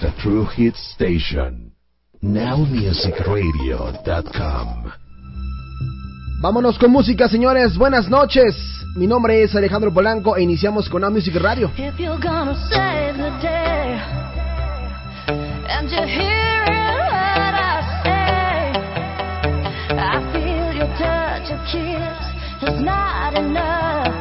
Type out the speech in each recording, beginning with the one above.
The True Hit Station. NowMusicRadio.com. Vámonos con música, señores. Buenas noches. Mi nombre es Alejandro Polanco e iniciamos con Now Music Radio. If you're gonna save the day, and you're hearing what I say, I feel your touch, your kiss is not enough.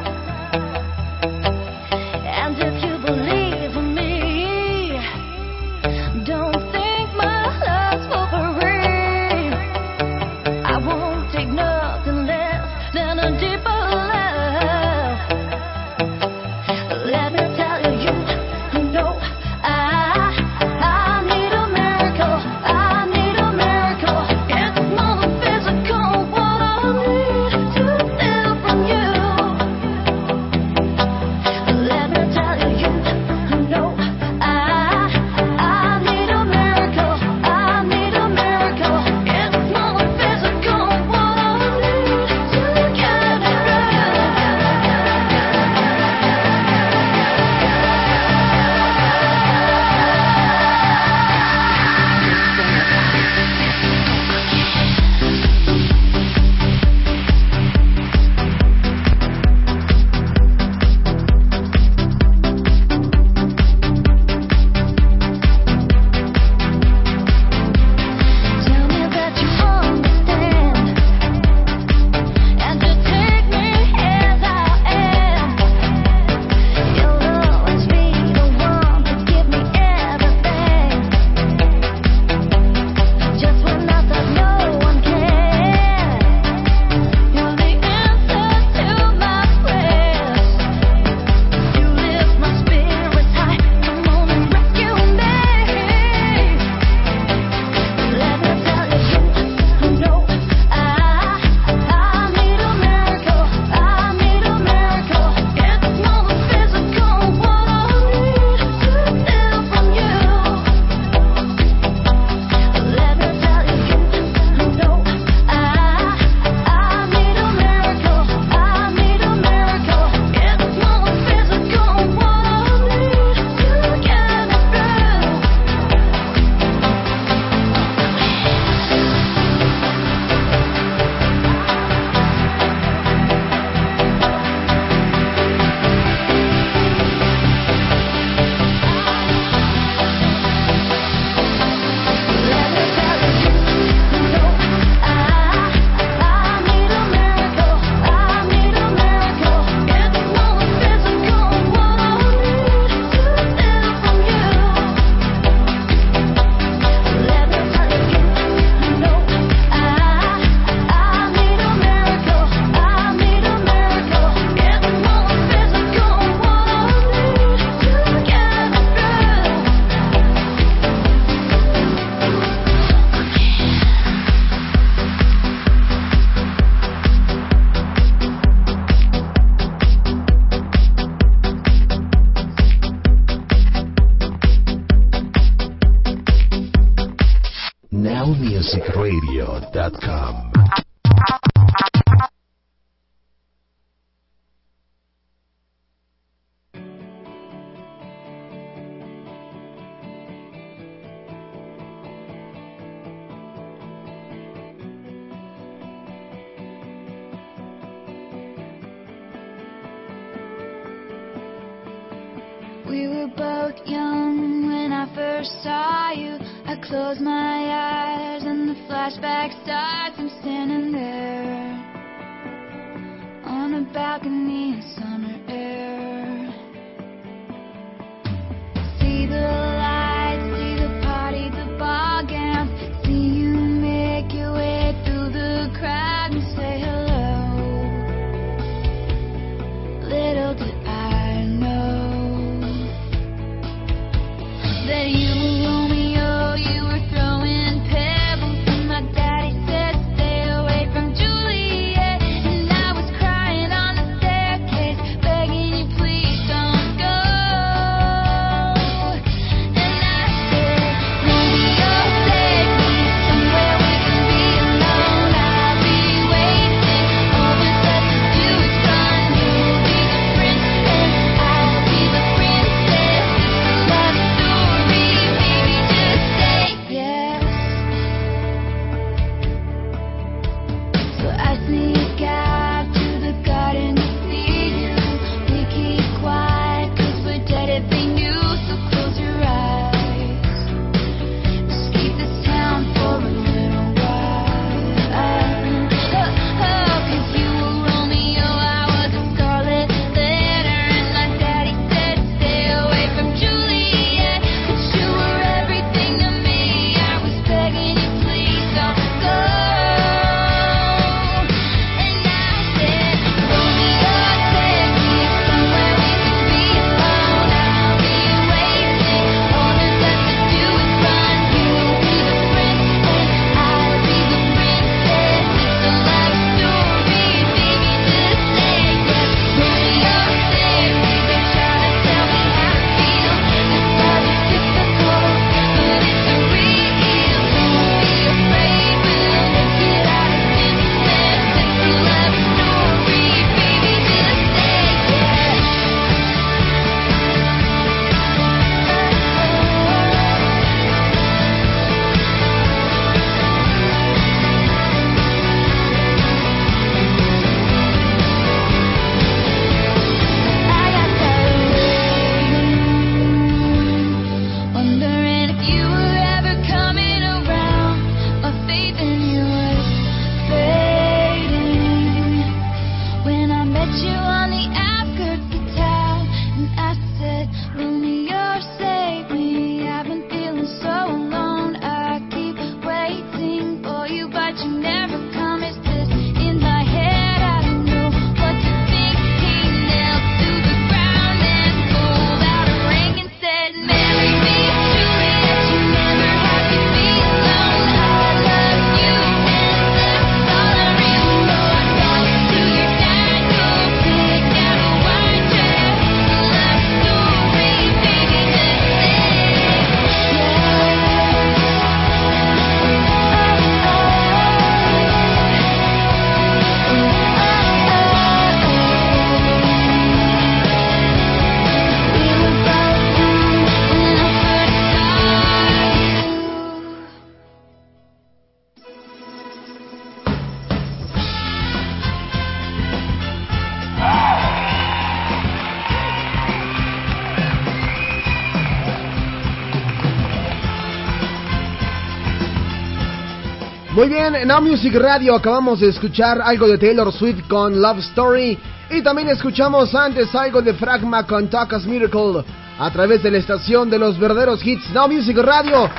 Muy bien, en Now Music Radio acabamos de escuchar algo de Taylor Swift con Love Story y también escuchamos antes algo de Fragma con Taka's Miracle a través de la estación de los verdaderos hits Now Music Radio.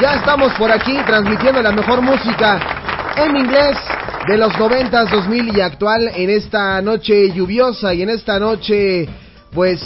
Ya estamos por aquí transmitiendo la mejor música en inglés de los 90s, 2000 y actual en esta noche lluviosa y en esta noche pues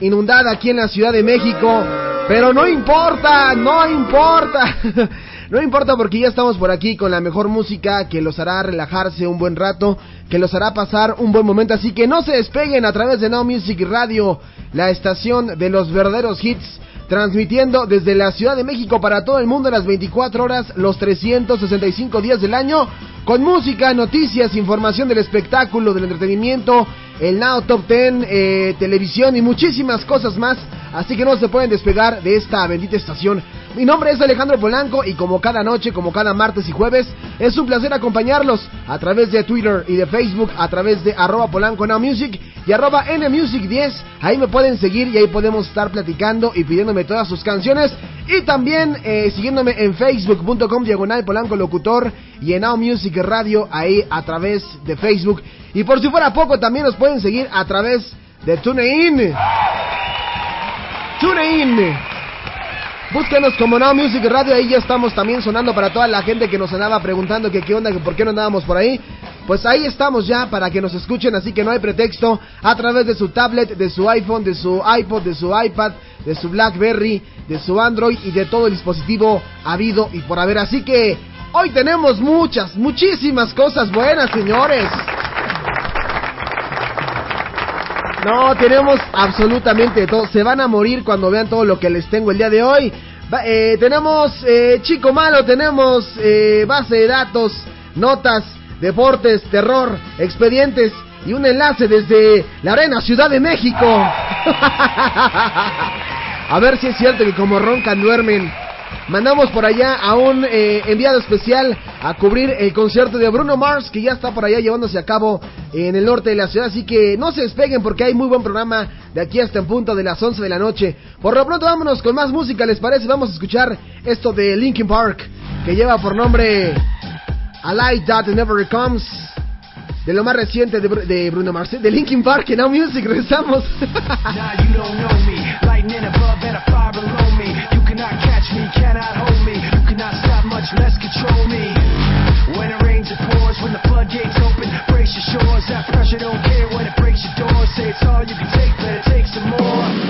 inundada aquí en la Ciudad de México. Pero no importa, no importa. No importa porque ya estamos por aquí con la mejor música que los hará relajarse un buen rato, que los hará pasar un buen momento. Así que no se despeguen a través de Now Music Radio, la estación de los verdaderos hits, transmitiendo desde la Ciudad de México para todo el mundo las 24 horas, los 365 días del año, con música, noticias, información del espectáculo, del entretenimiento, el Now Top 10, eh, televisión y muchísimas cosas más. Así que no se pueden despegar de esta bendita estación mi nombre es Alejandro Polanco y como cada noche, como cada martes y jueves, es un placer acompañarlos a través de Twitter y de Facebook, a través de arroba Polanco Now Music y arroba NMusic10. Ahí me pueden seguir y ahí podemos estar platicando y pidiéndome todas sus canciones. Y también eh, siguiéndome en facebook.com diagonal Polanco Locutor y en Now Music Radio ahí a través de Facebook. Y por si fuera poco, también nos pueden seguir a través de TuneIn. TuneIn. Búsquenos como Now Music Radio, ahí ya estamos también sonando para toda la gente que nos andaba preguntando que qué onda, que por qué no andábamos por ahí. Pues ahí estamos ya para que nos escuchen, así que no hay pretexto a través de su tablet, de su iPhone, de su iPod, de su iPad, de su BlackBerry, de su Android y de todo el dispositivo habido y por haber. Así que hoy tenemos muchas, muchísimas cosas buenas, señores. No, tenemos absolutamente todo. Se van a morir cuando vean todo lo que les tengo el día de hoy. Eh, tenemos eh, Chico Malo, tenemos eh, base de datos, notas, deportes, terror, expedientes y un enlace desde la Arena Ciudad de México. a ver si es cierto que como roncan duermen. Mandamos por allá a un eh, enviado especial a cubrir el concierto de Bruno Mars que ya está por allá llevándose a cabo en el norte de la ciudad. Así que no se despeguen porque hay muy buen programa de aquí hasta en punto de las 11 de la noche. Por lo pronto vámonos con más música, ¿les parece? Vamos a escuchar esto de Linkin Park que lleva por nombre A Light That Never Comes. De lo más reciente de, de Bruno Mars, de Linkin Park, en Now Music, regresamos. Less control me. When it rains, it pours. When the floodgates open, brace your shores. That pressure don't care when it breaks your doors. Say it's all you can take, better take some more.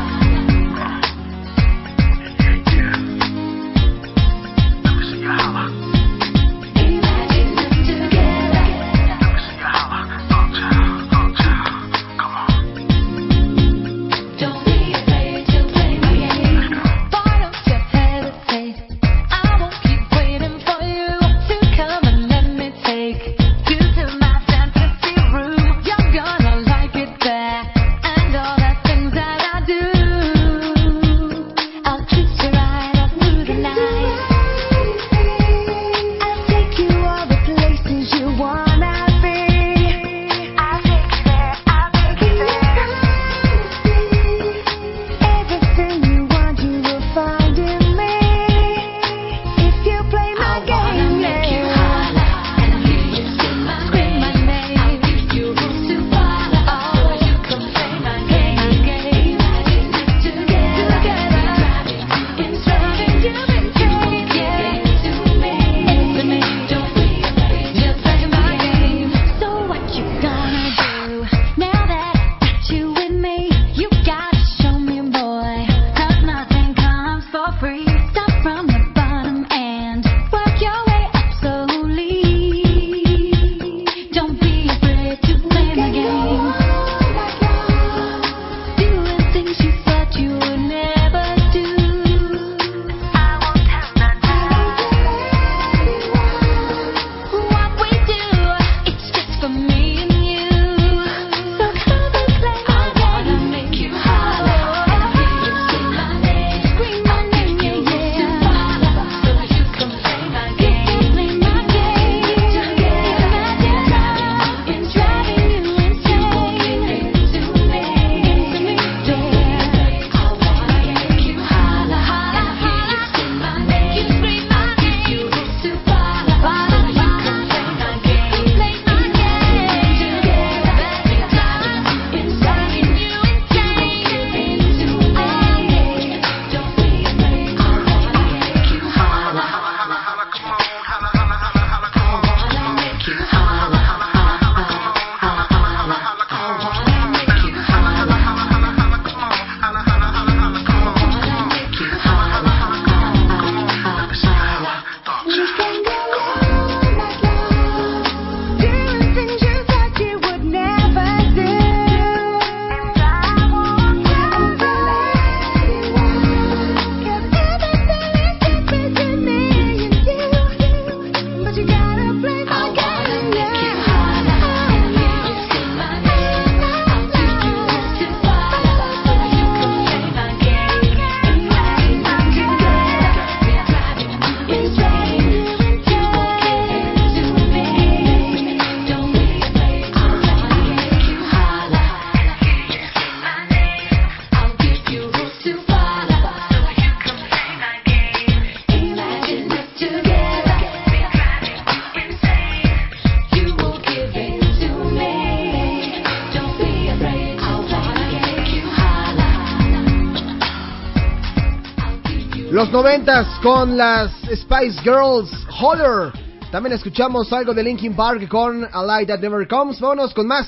Los noventas con las Spice Girls Holler. También escuchamos algo de Linkin Park con A Light That Never Comes. Vámonos con más.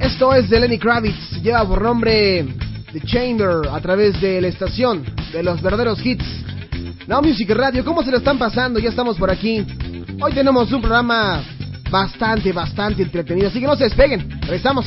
Esto es de Lenny Kravitz. Lleva por nombre The Chamber a través de la estación de los verdaderos hits. Now Music Radio, ¿cómo se lo están pasando? Ya estamos por aquí. Hoy tenemos un programa bastante, bastante entretenido. Así que no se despeguen. Regresamos.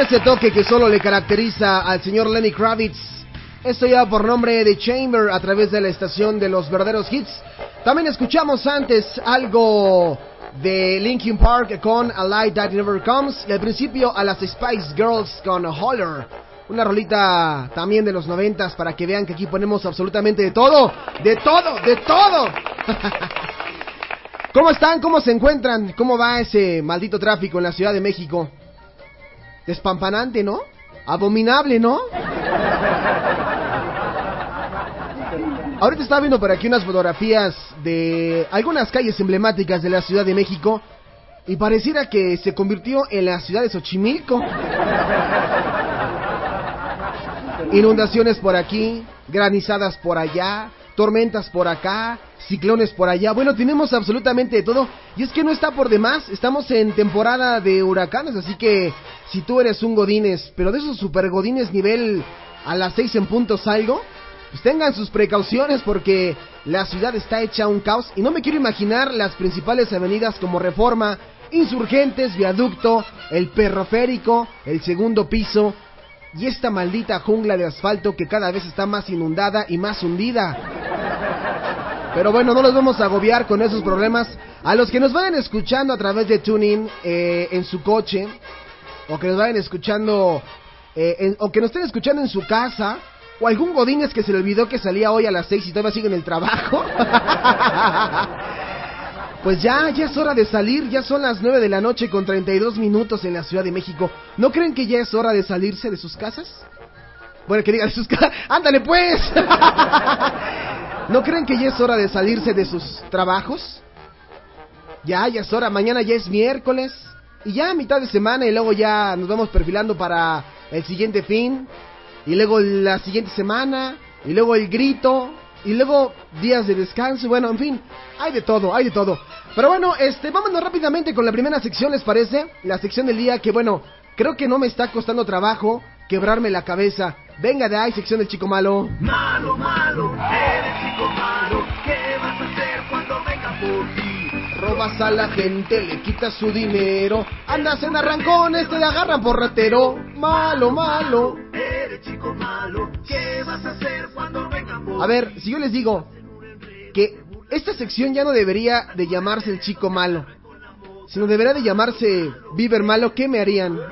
Ese toque que solo le caracteriza al señor Lenny Kravitz. Esto ya por nombre de Chamber a través de la estación de los verdaderos hits. También escuchamos antes algo de Linkin Park con A Light That Never Comes y al principio a las Spice Girls con Holler. Una rolita también de los noventas para que vean que aquí ponemos absolutamente de todo, de todo, de todo. ¿Cómo están? ¿Cómo se encuentran? ¿Cómo va ese maldito tráfico en la Ciudad de México? Despampanante, ¿no? Abominable, ¿no? Ahorita estaba viendo por aquí unas fotografías de algunas calles emblemáticas de la Ciudad de México y pareciera que se convirtió en la ciudad de Xochimilco. Inundaciones por aquí, granizadas por allá, tormentas por acá, ciclones por allá. Bueno, tenemos absolutamente de todo. Y es que no está por demás. Estamos en temporada de huracanes, así que si tú eres un godines, pero de esos super godines nivel a las 6 en punto salgo, pues tengan sus precauciones porque la ciudad está hecha un caos y no me quiero imaginar las principales avenidas como Reforma, Insurgentes, Viaducto, el Perroférico, el segundo piso y esta maldita jungla de asfalto que cada vez está más inundada y más hundida. Pero bueno, no los vamos a agobiar con esos problemas. A los que nos vayan escuchando a través de TuneIn eh, en su coche, o que nos vayan escuchando, eh, en- o que nos estén escuchando en su casa, o algún Godínez que se le olvidó que salía hoy a las 6 y todavía sigue en el trabajo. Pues ya, ya es hora de salir, ya son las 9 de la noche con 32 minutos en la Ciudad de México. ¿No creen que ya es hora de salirse de sus casas? Bueno, que digan sus casas. ¡Ándale pues! ¿No creen que ya es hora de salirse de sus trabajos? Ya, ya es hora, mañana ya es miércoles. Y ya mitad de semana y luego ya nos vamos perfilando para el siguiente fin. Y luego la siguiente semana. Y luego el grito. Y luego días de descanso. Bueno, en fin, hay de todo, hay de todo. Pero bueno, este, vámonos rápidamente con la primera sección, ¿les parece? La sección del día que, bueno, creo que no me está costando trabajo quebrarme la cabeza. Venga de ahí, sección del chico malo. Malo, malo, eres chico malo. ¿Qué vas a hacer cuando venga por ti? Robas a la gente, le quitas su dinero. Andas en arrancones, te agarran por ratero. Malo, malo. Eres chico malo. ¿Qué vas a hacer cuando A ver, si yo les digo que esta sección ya no debería de llamarse el chico malo, sino debería de llamarse Bieber malo, ¿qué me harían?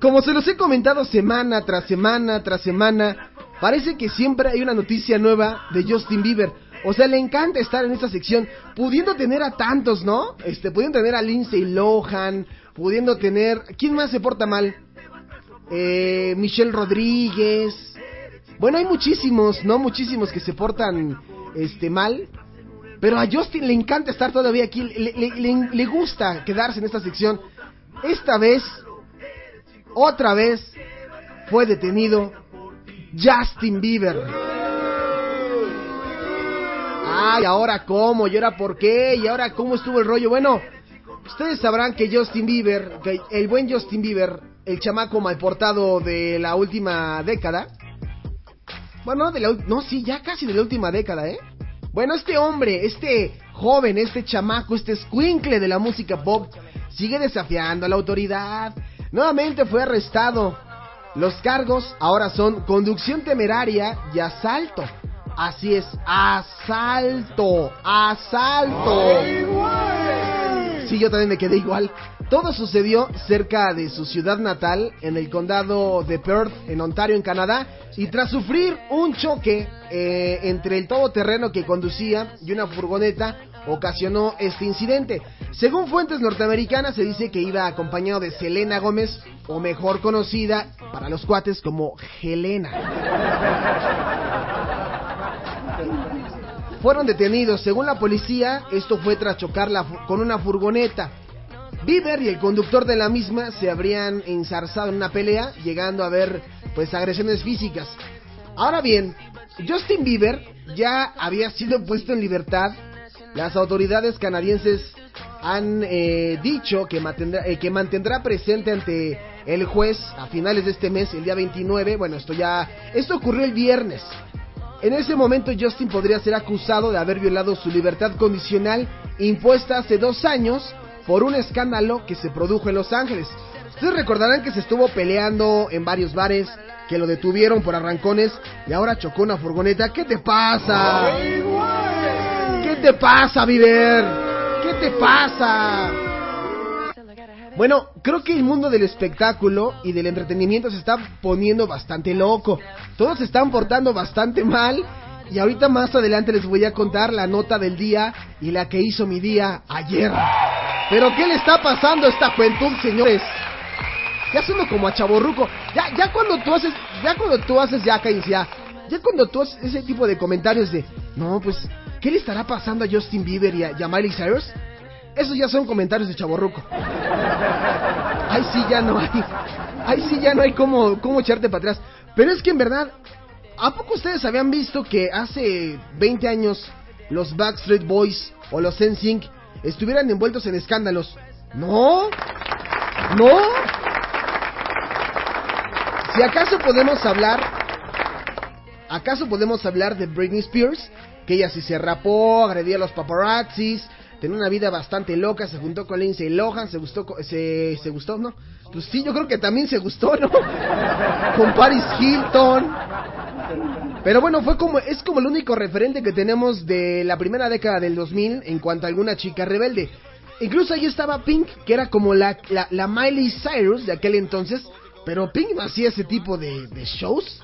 Como se los he comentado semana tras semana tras semana, parece que siempre hay una noticia nueva de Justin Bieber. O sea, le encanta estar en esta sección, pudiendo tener a tantos, ¿no? Este, pudiendo tener a Lindsay Lohan, pudiendo tener... ¿Quién más se porta mal? Eh, Michelle Rodríguez. Bueno, hay muchísimos, ¿no? Muchísimos que se portan este mal. Pero a Justin le encanta estar todavía aquí. Le, gusta quedarse en esta sección. Esta vez, otra vez, fue detenido Justin Bieber. Ay, ahora cómo, y ahora por qué, y ahora cómo estuvo el rollo. Bueno, ustedes sabrán que Justin Bieber, que el buen Justin Bieber, el chamaco mal portado de la última década. Bueno, no, de la, no, sí, ya casi de la última década, ¿eh? Bueno, este hombre, este joven, este chamaco, este squinkle de la música pop, sigue desafiando a la autoridad. Nuevamente fue arrestado. Los cargos ahora son conducción temeraria y asalto. Así es, asalto, asalto. Sí, yo también me quedé igual. Todo sucedió cerca de su ciudad natal, en el condado de Perth, en Ontario, en Canadá, y tras sufrir un choque eh, entre el todoterreno que conducía y una furgoneta, ocasionó este incidente. Según fuentes norteamericanas, se dice que iba acompañado de Selena Gómez, o mejor conocida para los cuates como Helena. Fueron detenidos, según la policía, esto fue tras chocar la fu- con una furgoneta. Bieber y el conductor de la misma se habrían ensarzado en una pelea, llegando a haber pues agresiones físicas. Ahora bien, Justin Bieber ya había sido puesto en libertad. Las autoridades canadienses han eh, dicho que mantendrá, eh, que mantendrá presente ante el juez a finales de este mes, el día 29. Bueno, esto ya, esto ocurrió el viernes. En ese momento Justin podría ser acusado de haber violado su libertad condicional impuesta hace dos años por un escándalo que se produjo en Los Ángeles. Ustedes recordarán que se estuvo peleando en varios bares, que lo detuvieron por arrancones y ahora chocó una furgoneta. ¿Qué te pasa? ¿Qué te pasa, Viver? ¿Qué te pasa? Bueno, creo que el mundo del espectáculo y del entretenimiento se está poniendo bastante loco. Todos se están portando bastante mal. Y ahorita más adelante les voy a contar la nota del día y la que hizo mi día ayer. Pero ¿qué le está pasando a esta juventud, señores? Ya sueno como a chaborruco. Ya, ya cuando tú haces, ya cuando tú haces, ya cállense, ya. Ya cuando tú haces ese tipo de comentarios de, no, pues, ¿qué le estará pasando a Justin Bieber y a, y a Miley Cyrus? Esos ya son comentarios de chaborruco. Ay, sí, ya no hay. Ay, sí, ya no hay cómo, cómo echarte para atrás. Pero es que en verdad, ¿a poco ustedes habían visto que hace 20 años los Backstreet Boys o los NSYNC estuvieran envueltos en escándalos? No. No. Si acaso podemos hablar, acaso podemos hablar de Britney Spears, que ella sí se rapó, agredía a los paparazzis, tenía una vida bastante loca, se juntó con Lindsay Lohan, se gustó, se, se gustó, ¿no? Pues sí, yo creo que también se gustó, ¿no? Con Paris Hilton. Pero bueno, fue como, es como el único referente que tenemos de la primera década del 2000 en cuanto a alguna chica rebelde. Incluso ahí estaba Pink, que era como la, la, la Miley Cyrus de aquel entonces, pero Pink no hacía ese tipo de, de shows.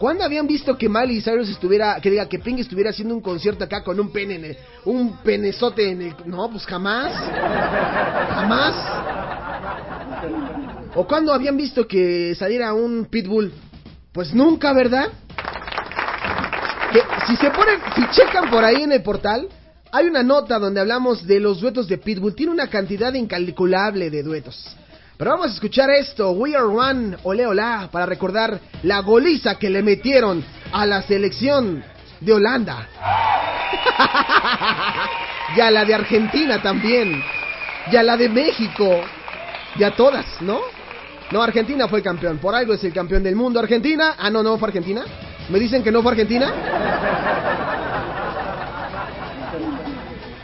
¿Cuándo habían visto que Miley Cyrus estuviera, que diga que Pink estuviera haciendo un concierto acá con un pene en el, un penezote en el, no, pues jamás, jamás. ¿O cuándo habían visto que saliera un pitbull? Pues nunca, ¿verdad? Si se ponen, si checan por ahí en el portal, hay una nota donde hablamos de los duetos de Pitbull. Tiene una cantidad incalculable de duetos. Pero vamos a escuchar esto, We Are One, ole hola, para recordar la goliza que le metieron a la selección de Holanda. y a la de Argentina también. Y a la de México. Y a todas, ¿no? No, Argentina fue campeón. Por algo es el campeón del mundo. Argentina. Ah, no, no fue Argentina. ¿Me dicen que no fue Argentina?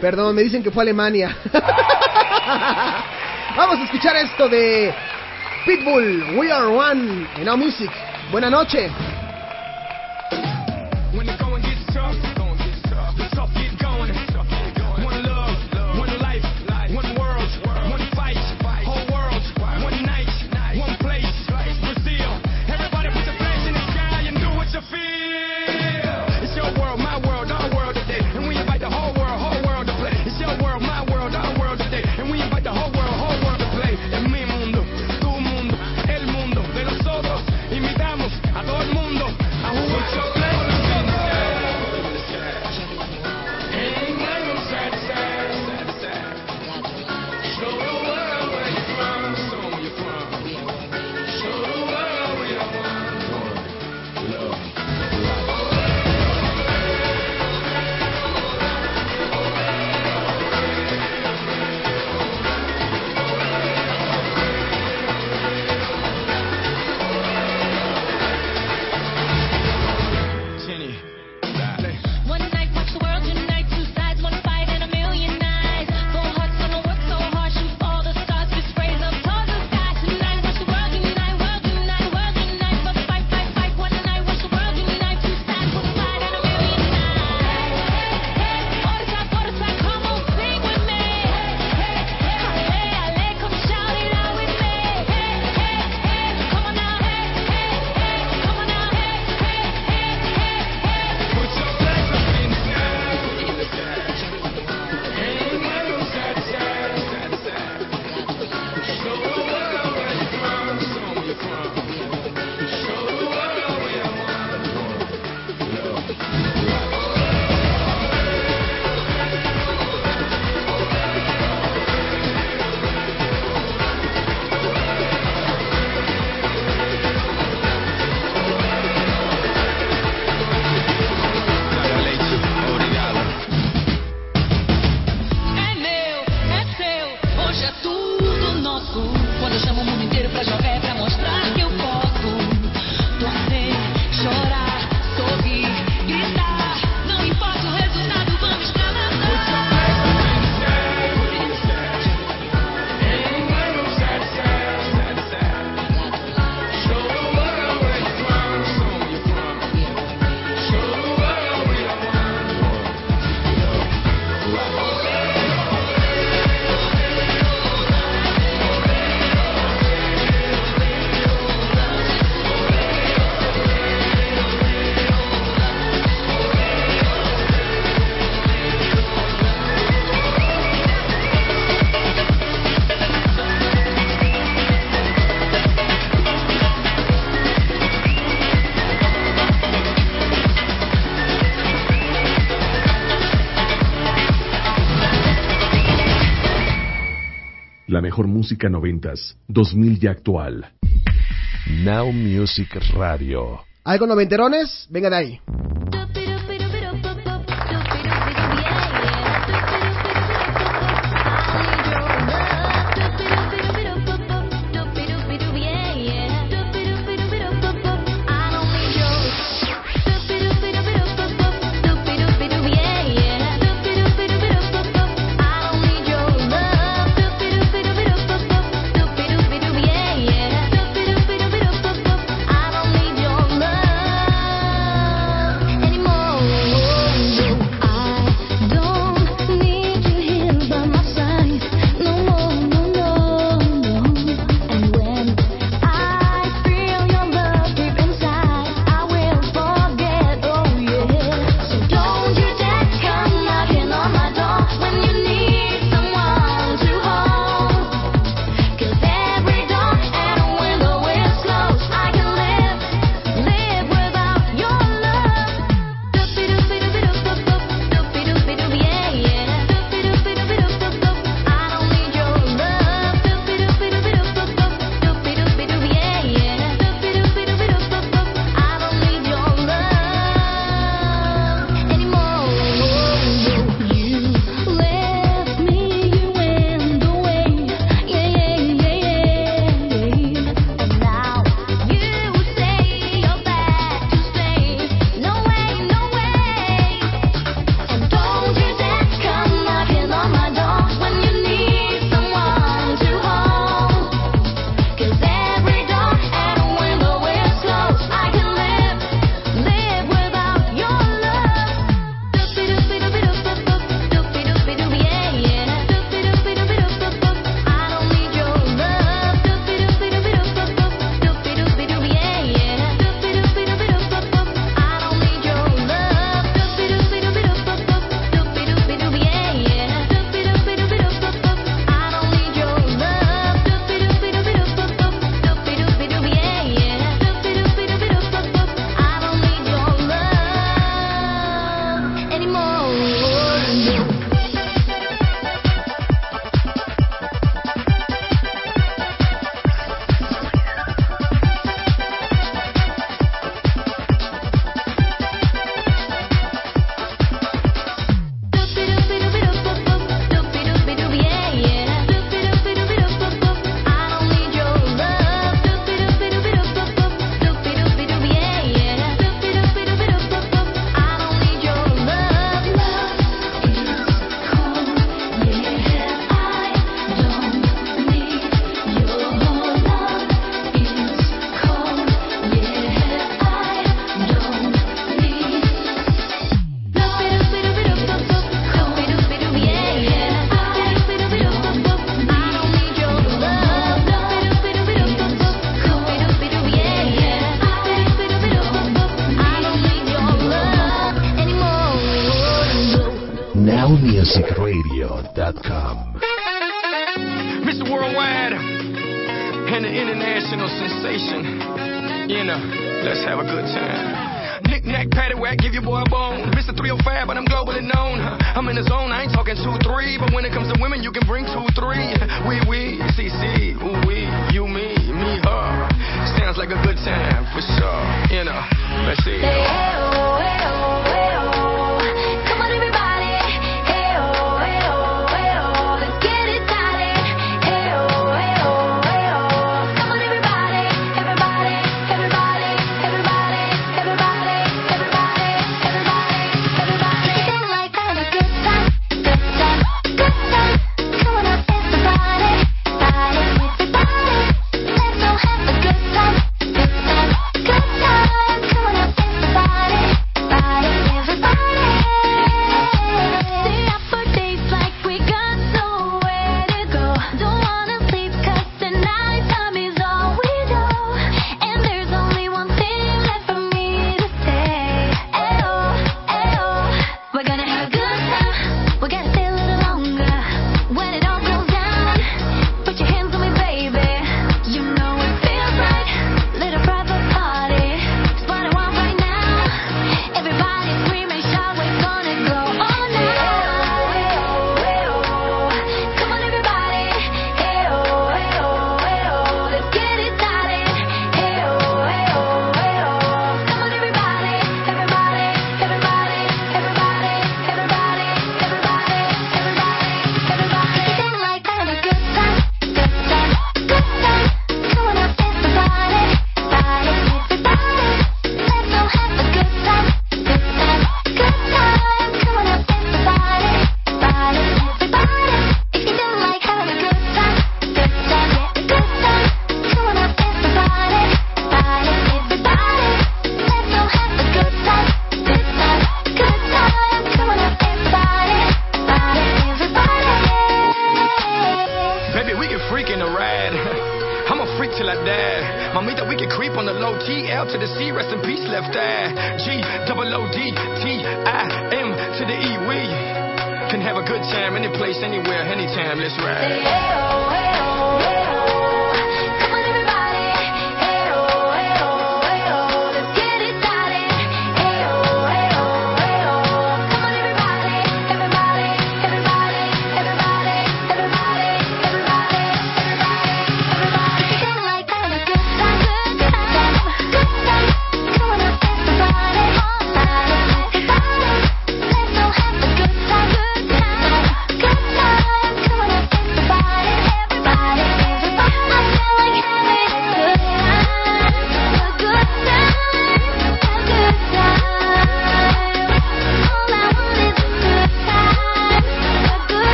Perdón, me dicen que fue Alemania. Vamos a escuchar esto de Pitbull, We Are One, en Now Music. Buena noche. mejor música noventas, 2000 y actual. Now Music Radio. ¿Algo noventerones? Vengan ahí.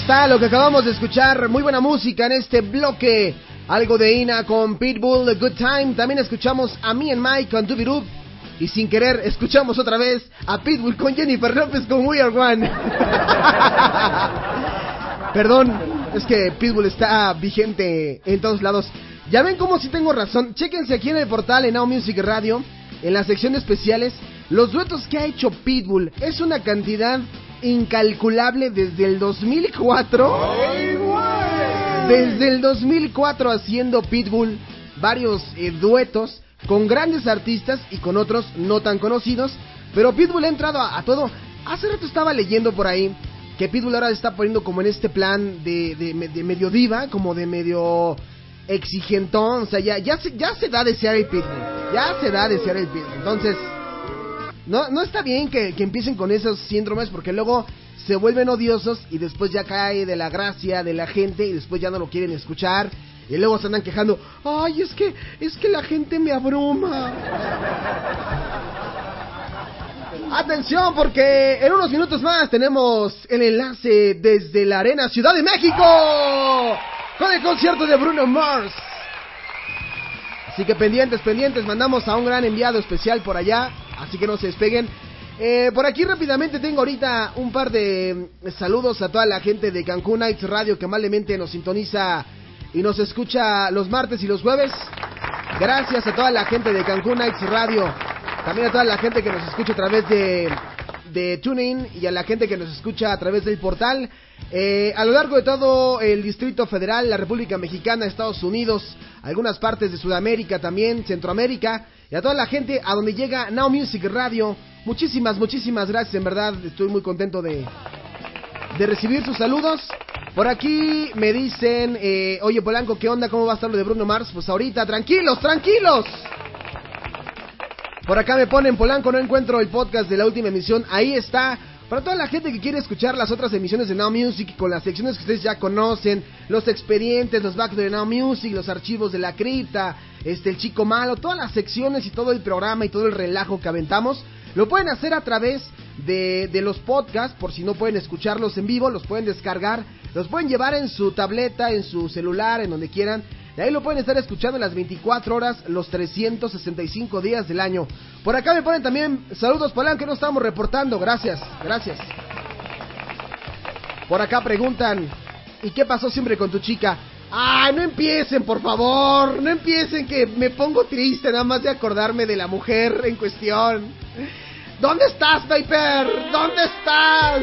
Está lo que acabamos de escuchar. Muy buena música en este bloque. Algo de Ina con Pitbull, The Good Time. También escuchamos a Me and Mike con Doobie Y sin querer, escuchamos otra vez a Pitbull con Jennifer López con We Are One. Perdón, es que Pitbull está vigente en todos lados. Ya ven cómo si tengo razón. Chéquense aquí en el portal en Now Music Radio, en la sección especiales, los duetos que ha hecho Pitbull. Es una cantidad incalculable desde el 2004. Desde el 2004 haciendo Pitbull varios eh, duetos con grandes artistas y con otros no tan conocidos. Pero Pitbull ha entrado a, todo. Hace rato estaba leyendo por ahí que Pitbull ahora está poniendo como en este plan de, de, de medio diva, como de medio exigentón. O sea, ya, ya, se, ya se da a desear el Pitbull. Ya se da a desear el Pitbull. Entonces, no, no está bien que, que empiecen con esos síndromes porque luego se vuelven odiosos y después ya cae de la gracia de la gente y después ya no lo quieren escuchar y luego se andan quejando, ay, es que, es que la gente me abruma. Atención porque en unos minutos más tenemos el enlace desde la Arena Ciudad de México con el concierto de Bruno Mars. Así que pendientes, pendientes, mandamos a un gran enviado especial por allá, así que no se despeguen. Eh, por aquí rápidamente tengo ahorita un par de mm, saludos a toda la gente de Cancún Nights Radio que amablemente nos sintoniza y nos escucha los martes y los jueves. Gracias a toda la gente de Cancún Nights Radio, también a toda la gente que nos escucha a través de, de TuneIn y a la gente que nos escucha a través del portal. Eh, a lo largo de todo el Distrito Federal, la República Mexicana, Estados Unidos, algunas partes de Sudamérica también, Centroamérica, y a toda la gente a donde llega Now Music Radio. Muchísimas, muchísimas gracias, en verdad, estoy muy contento de, de recibir sus saludos. Por aquí me dicen, eh, oye Polanco, ¿qué onda? ¿Cómo va a estar lo de Bruno Mars? Pues ahorita, tranquilos, tranquilos. Por acá me ponen Polanco, no encuentro el podcast de la última emisión. Ahí está. Para toda la gente que quiere escuchar las otras emisiones de Now Music con las secciones que ustedes ya conocen, los expedientes, los backs de Now Music, los archivos de la cripta, este el chico malo, todas las secciones y todo el programa y todo el relajo que aventamos, lo pueden hacer a través de, de los podcasts, por si no pueden escucharlos en vivo, los pueden descargar, los pueden llevar en su tableta, en su celular, en donde quieran. Ahí lo pueden estar escuchando las 24 horas, los 365 días del año. Por acá me ponen también saludos, Polanco, que no estamos reportando. Gracias, gracias. Por acá preguntan, ¿y qué pasó siempre con tu chica? ¡Ay, no empiecen, por favor! No empiecen que me pongo triste nada más de acordarme de la mujer en cuestión. ¿Dónde estás, Viper? ¿Dónde estás?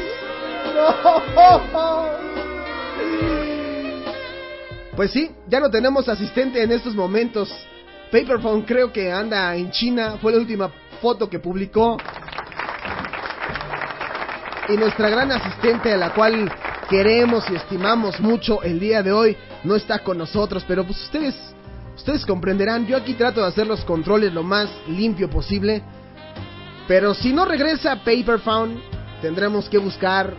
Pues sí, ya no tenemos asistente en estos momentos. Paperphone creo que anda en China, fue la última foto que publicó. Y nuestra gran asistente a la cual queremos y estimamos mucho el día de hoy no está con nosotros, pero pues ustedes ustedes comprenderán, yo aquí trato de hacer los controles lo más limpio posible. Pero si no regresa Paperphone, tendremos que buscar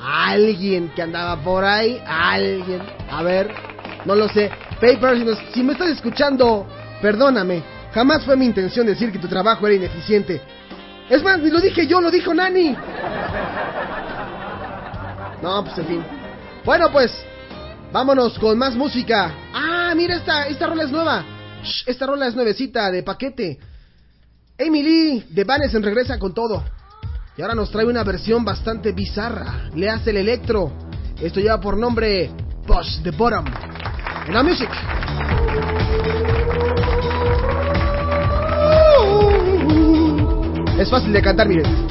a alguien que andaba por ahí, a alguien. A ver, no lo sé. Paper, si, me estás escuchando, perdóname. Jamás fue mi intención decir que tu trabajo era ineficiente. Es más, ni lo dije yo, lo dijo Nani. No, pues en fin. Bueno, pues, vámonos con más música. Ah, mira, esta, esta rola es nueva. Shh, esta rola es nuevecita, de paquete. Lee, de Vanessa regresa con todo. Y ahora nos trae una versión bastante bizarra. Le hace el electro. Esto lleva por nombre Push the Bottom. La music. Es fácil de cantar, miren.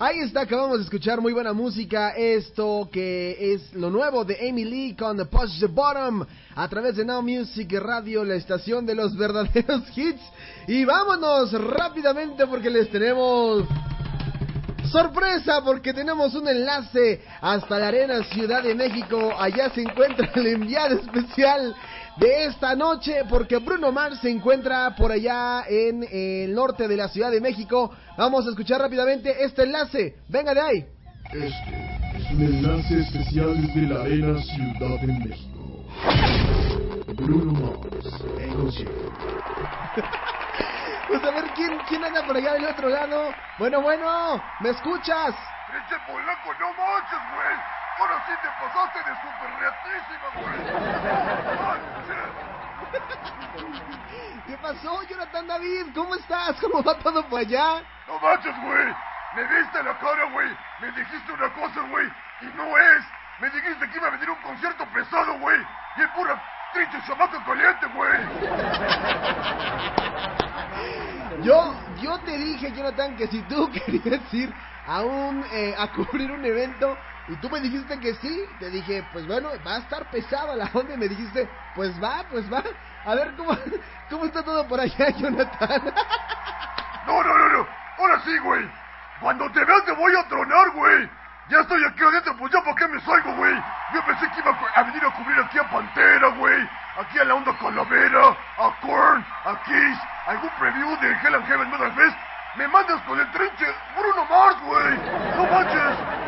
Ahí está, acabamos de escuchar muy buena música. Esto que es lo nuevo de Amy Lee con The Push the Bottom a través de Now Music Radio, la estación de los verdaderos hits. Y vámonos rápidamente porque les tenemos sorpresa porque tenemos un enlace hasta la Arena Ciudad de México. Allá se encuentra el enviado especial de esta noche porque Bruno Mars se encuentra por allá en el norte de la Ciudad de México. Vamos a escuchar rápidamente este enlace. Venga de ahí. Este es un enlace especial desde la Arena Ciudad de México. Bruno Mars en concierto. Pues a ver quién, quién anda por allá del otro lado. Bueno, bueno, ¿me escuchas? ¡Ese polaco, no manches, güey! Ahora sí te pasaste de super reatísima, güey. ¿Qué pasó, Jonathan David? ¿Cómo estás? ¿Cómo va todo por allá? No manches, güey. Me viste la cara, güey. Me dijiste una cosa, güey. Y no es. Me dijiste que iba a venir un concierto pesado, güey. Y es pura trinche chamaca caliente, güey. Yo, yo te dije, Jonathan, que si tú querías ir a un, eh, a cubrir un evento y tú me dijiste que sí, te dije, pues bueno, va a estar pesado la onda y me dijiste, pues va, pues va. A ver cómo, cómo está todo por allá, Jonathan. No, no, no, no. Ahora sí, güey. Cuando te veas te voy a tronar, güey. Ya estoy aquí adentro, pues ya para qué me salgo, güey. Yo pensé que iba a venir a cubrir aquí a Pantera, güey. Aquí a la onda Calavera, a Korn, a Kiss, algún preview de Hell and Heaven Metal Fest. Me mandas con el trinche Bruno Mars, güey. No manches.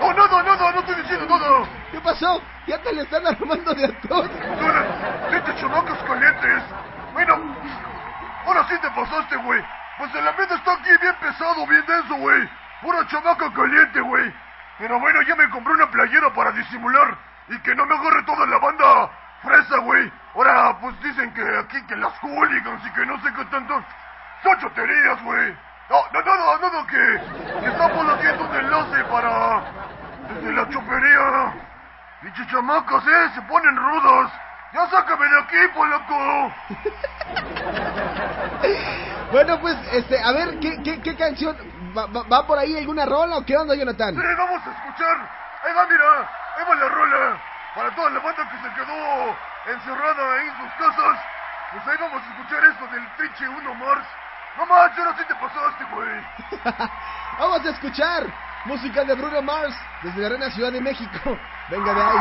No, nada, nada, no estoy diciendo nada. ¿Qué pasó? Ya te le están armando de actor. No, no, pinches chamacos calientes. Bueno, ahora sí te pasaste, güey. Pues el ambiente está aquí bien pesado, bien denso, güey. Pura chamaca caliente, güey. Pero bueno, ya me compré una playera para disimular y que no me agarre toda la banda fresa, güey. Ahora, pues dicen que aquí que las hooligans y que no sé qué tanto. Son choterías, güey. No, no, no, no, no, que, que estamos haciendo un enlace para... Desde la chopería. Pinche chamacas, eh, se ponen rudos. Ya sácame de aquí, polaco. Bueno, pues, este, a ver, ¿qué, qué, qué canción? ¿Va, va, va por ahí alguna rola o qué onda, Jonathan? Sí, vamos a escuchar. Ahí va, mira. Ahí va la rola. Para toda la banda que se quedó encerrada ahí en sus casas. Pues ahí vamos a escuchar esto del trinche 1 Mars. No manches, sí te pasaste, güey. Vamos a escuchar música de Bruno Mars desde la Arena Ciudad de México. Venga de ahí.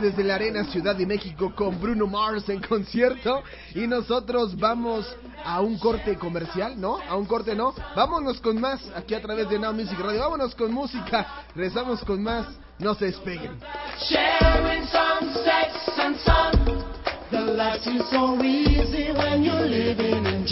desde la Arena Ciudad de México con Bruno Mars en concierto. Y nosotros vamos a un corte comercial, ¿no? A un corte no. Vámonos con más aquí a través de Now Music Radio. Vámonos con música. Rezamos con más. No se despeguen. Life seems so easy when you're living in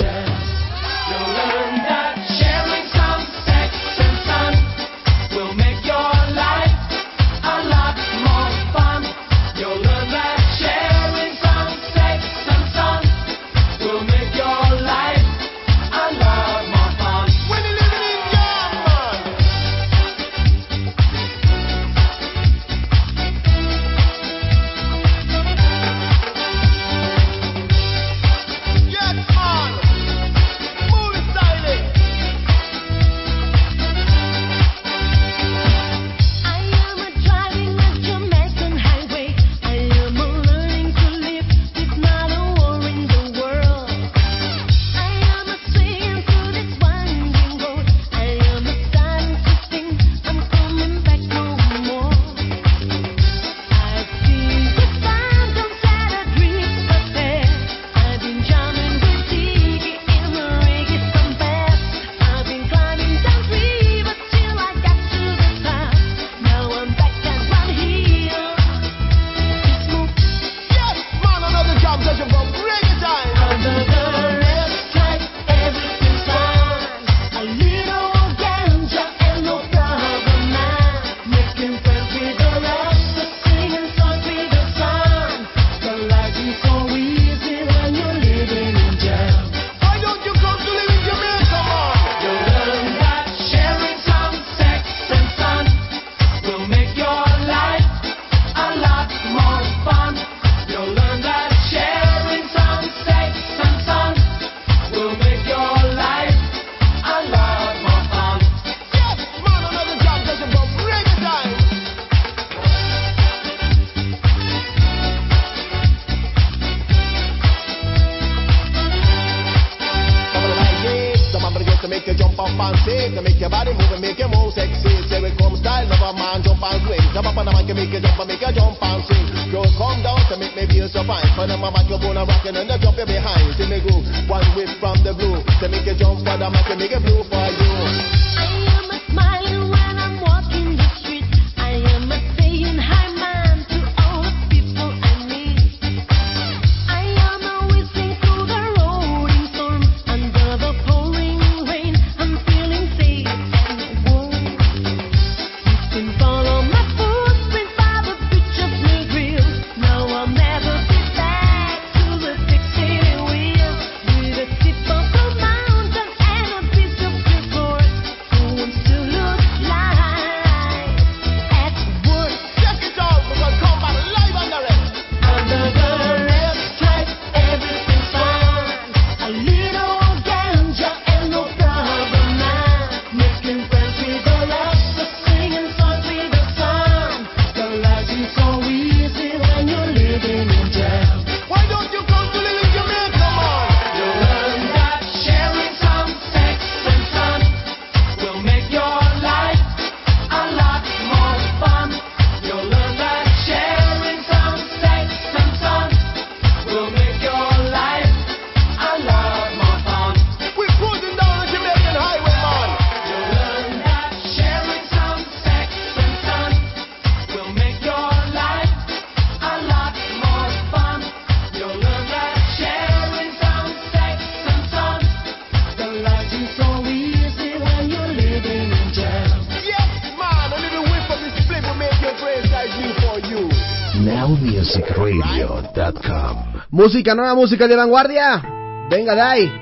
Música nueva, música de vanguardia. Venga dai.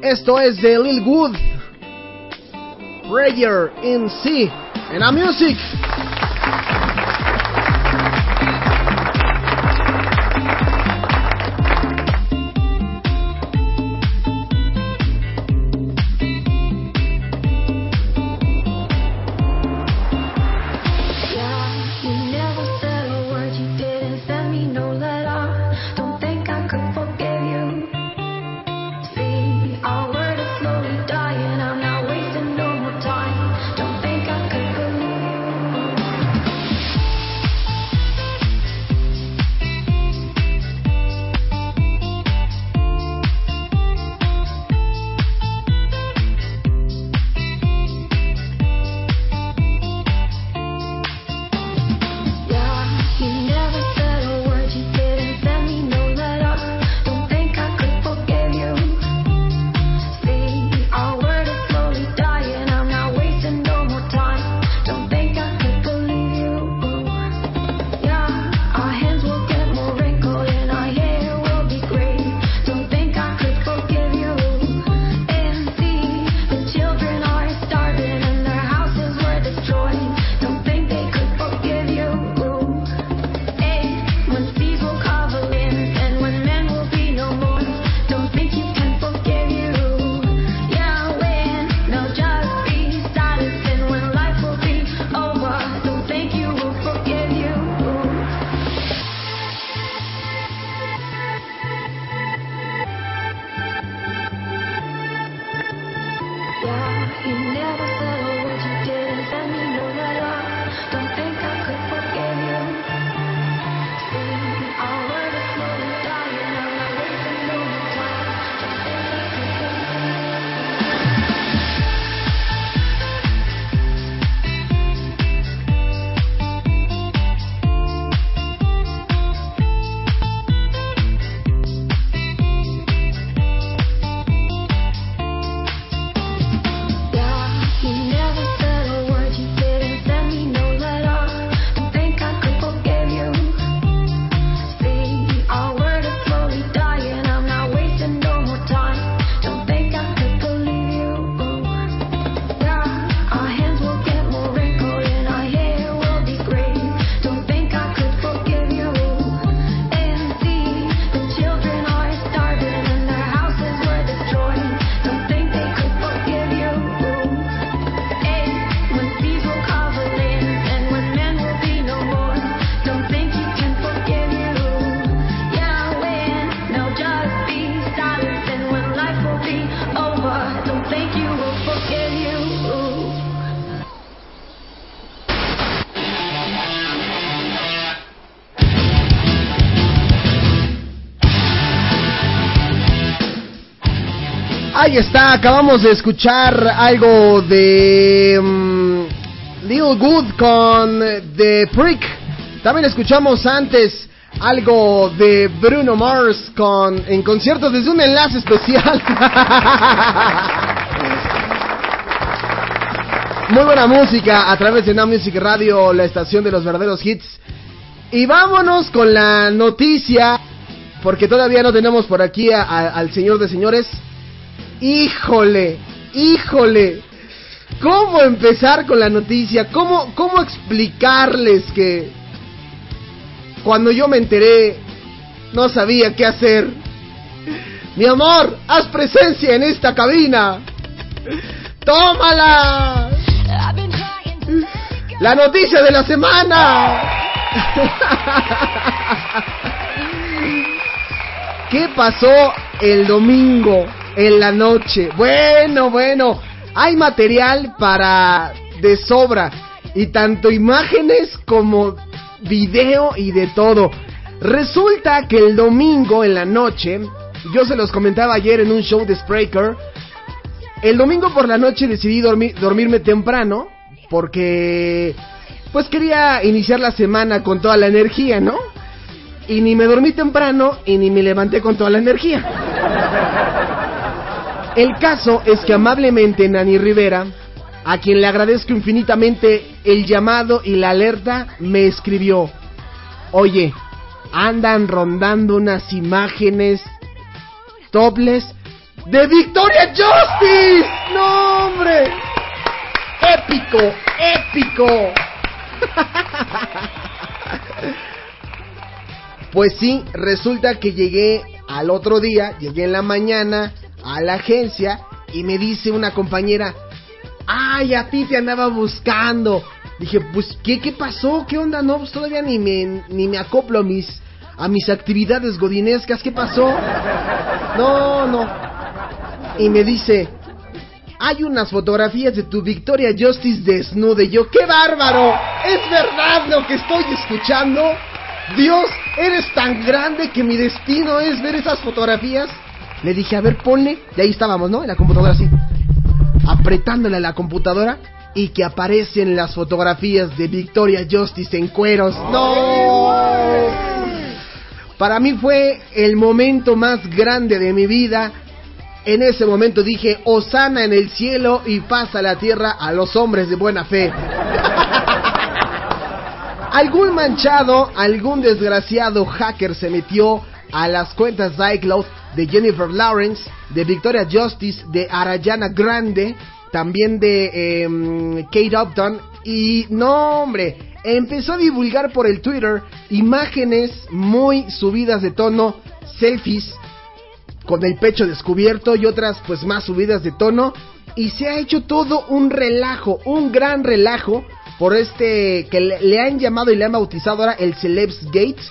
Esto es de Lil Wood. Prayer in C. En la music. Ahí está, acabamos de escuchar algo de mm, Lil Good con The Prick. También escuchamos antes algo de Bruno Mars con en concierto desde un enlace especial. Muy buena música a través de Now Music Radio, la estación de los verdaderos hits. Y vámonos con la noticia, porque todavía no tenemos por aquí a- a- al señor de señores. Híjole, híjole. ¿Cómo empezar con la noticia? ¿Cómo, cómo explicarles que cuando yo me enteré no sabía qué hacer? Mi amor, haz presencia en esta cabina. ¡Tómala! La noticia de la semana. ¿Qué pasó el domingo en la noche? Bueno, bueno, hay material para de sobra y tanto imágenes como video y de todo. Resulta que el domingo en la noche, yo se los comentaba ayer en un show de Spreaker, el domingo por la noche decidí dormir, dormirme temprano porque pues quería iniciar la semana con toda la energía, ¿no? Y ni me dormí temprano y ni me levanté con toda la energía. El caso es que amablemente Nani Rivera, a quien le agradezco infinitamente el llamado y la alerta, me escribió, oye, andan rondando unas imágenes topless de Victoria Justice. No, hombre. Épico, épico. Pues sí, resulta que llegué al otro día, llegué en la mañana a la agencia y me dice una compañera, ay, a ti te andaba buscando. Dije, pues, ¿qué, qué pasó? ¿Qué onda? No, pues todavía ni me, ni me acoplo a mis, a mis actividades godinescas. ¿Qué pasó? No, no. Y me dice, hay unas fotografías de tu Victoria Justice desnuda. Y yo, ¡qué bárbaro! ¿Es verdad lo que estoy escuchando? Dios, eres tan grande que mi destino es ver esas fotografías. Le dije, a ver, ponle. Y ahí estábamos, ¿no? En la computadora así. Apretándole a la computadora. Y que aparecen las fotografías de Victoria Justice en cueros. ¡No! Para mí fue el momento más grande de mi vida. En ese momento dije, Osana en el cielo y pasa la tierra a los hombres de buena fe. algún manchado, algún desgraciado hacker se metió a las cuentas de iCloud de Jennifer Lawrence, de Victoria Justice, de Arayana Grande, también de em, Kate Upton y no hombre, empezó a divulgar por el Twitter imágenes muy subidas de tono, selfies con el pecho descubierto y otras pues más subidas de tono y se ha hecho todo un relajo, un gran relajo por este que le, le han llamado y le han bautizado ahora el Celebs Gate.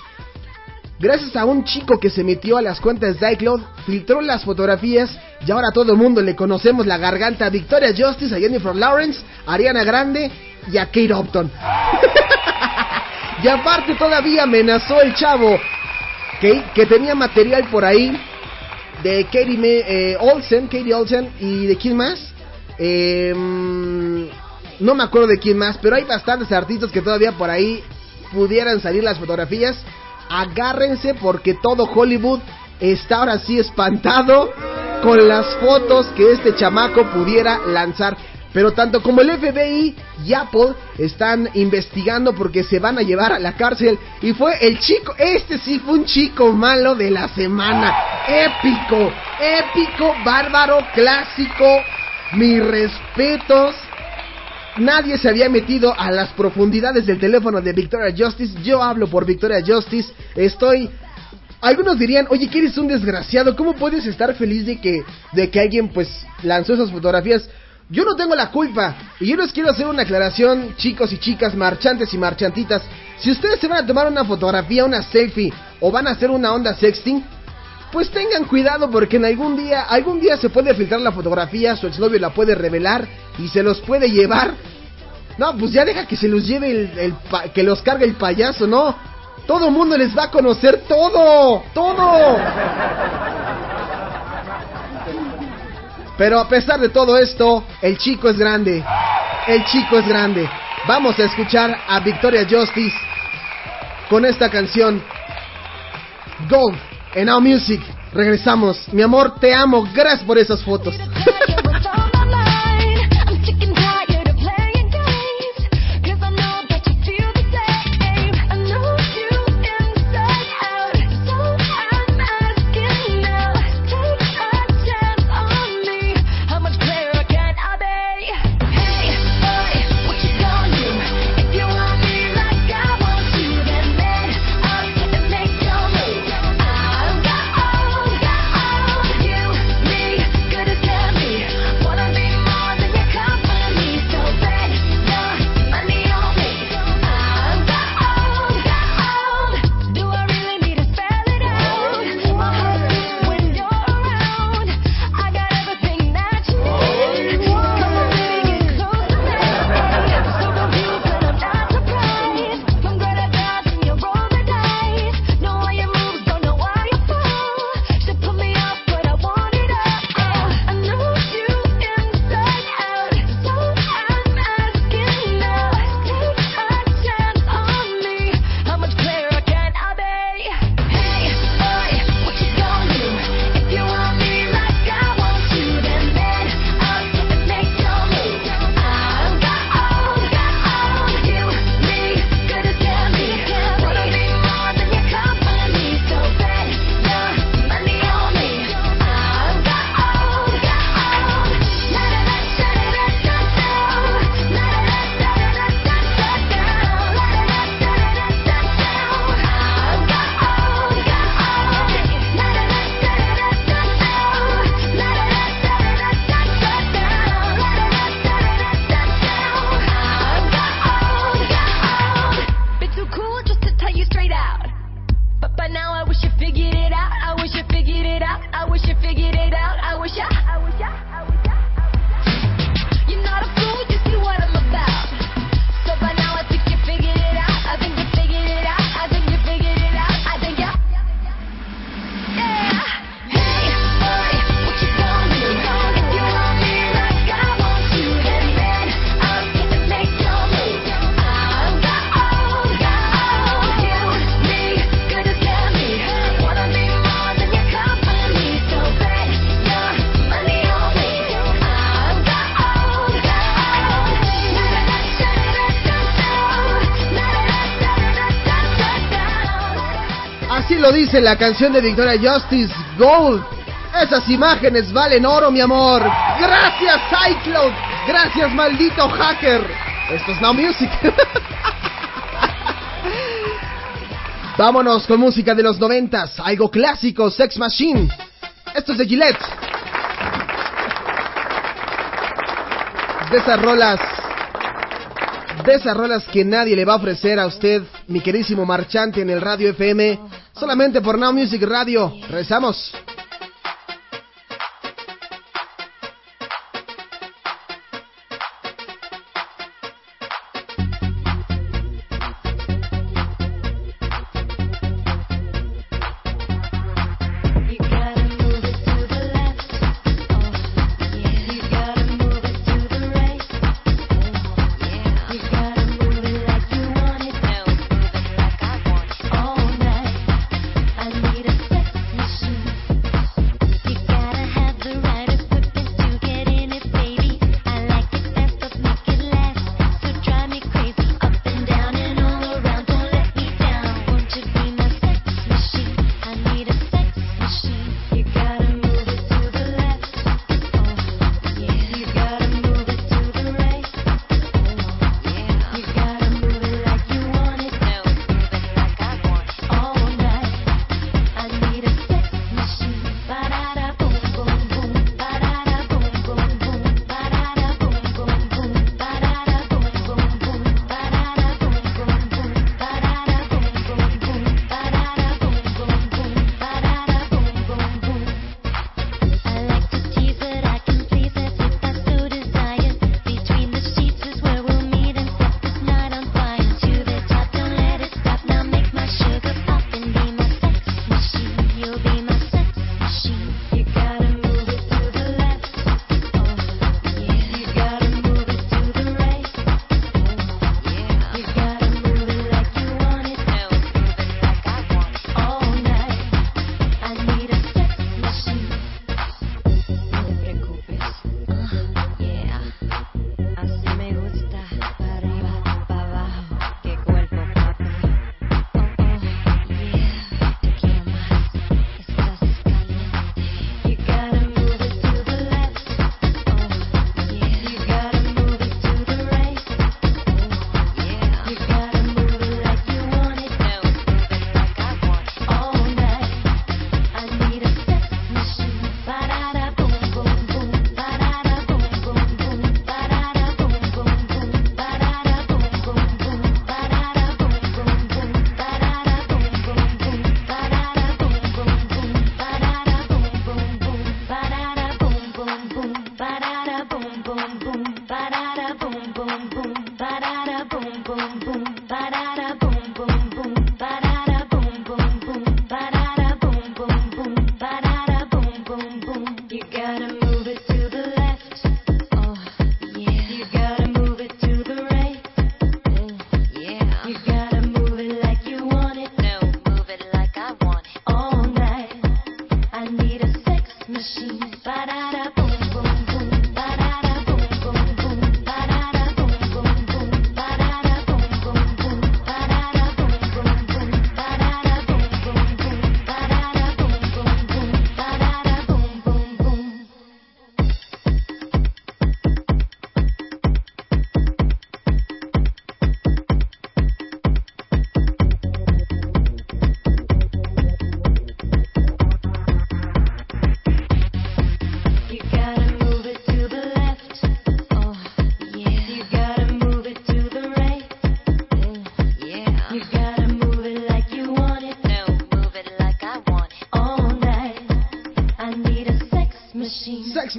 Gracias a un chico que se metió a las cuentas de iCloud, filtró las fotografías y ahora todo el mundo le conocemos la garganta a Victoria Justice, a Jennifer Lawrence, a Ariana Grande y a Kate Upton. y aparte todavía amenazó el chavo que, tenía material por ahí de Katie Me- eh, Olsen, Katie Olsen y de quién más. Eh, no me acuerdo de quién más, pero hay bastantes artistas que todavía por ahí pudieran salir las fotografías. Agárrense porque todo Hollywood está ahora sí espantado con las fotos que este chamaco pudiera lanzar. Pero tanto como el FBI y Apple están investigando porque se van a llevar a la cárcel. Y fue el chico, este sí fue un chico malo de la semana. Épico, épico, bárbaro, clásico. Mis respetos. Nadie se había metido a las profundidades del teléfono de Victoria Justice. Yo hablo por Victoria Justice. Estoy algunos dirían, oye, que eres un desgraciado, ¿cómo puedes estar feliz de que, de que alguien pues lanzó esas fotografías? Yo no tengo la culpa. Y yo les quiero hacer una aclaración, chicos y chicas, marchantes y marchantitas. Si ustedes se van a tomar una fotografía, una selfie, o van a hacer una onda sexting, pues tengan cuidado porque en algún día, algún día se puede filtrar la fotografía, su exnovio la puede revelar y se los puede llevar. No, pues ya deja que se los lleve el, que los cargue el payaso, ¿no? Todo el mundo les va a conocer todo, todo. Pero a pesar de todo esto, el chico es grande. El chico es grande. Vamos a escuchar a Victoria Justice con esta canción Golf. En Now Music, regresamos. Mi amor, te amo. Gracias por esas fotos. dice la canción de Victoria Justice Gold. Esas imágenes valen oro, mi amor. Gracias, iCloud. Gracias, maldito hacker. Esto es Now Music. Vámonos con música de los noventas. Algo clásico, Sex Machine. Esto es de Gillette. De esas rolas de esas rolas que nadie le va a ofrecer a usted, mi querísimo marchante en el Radio FM, Solamente por Now Music Radio. Rezamos.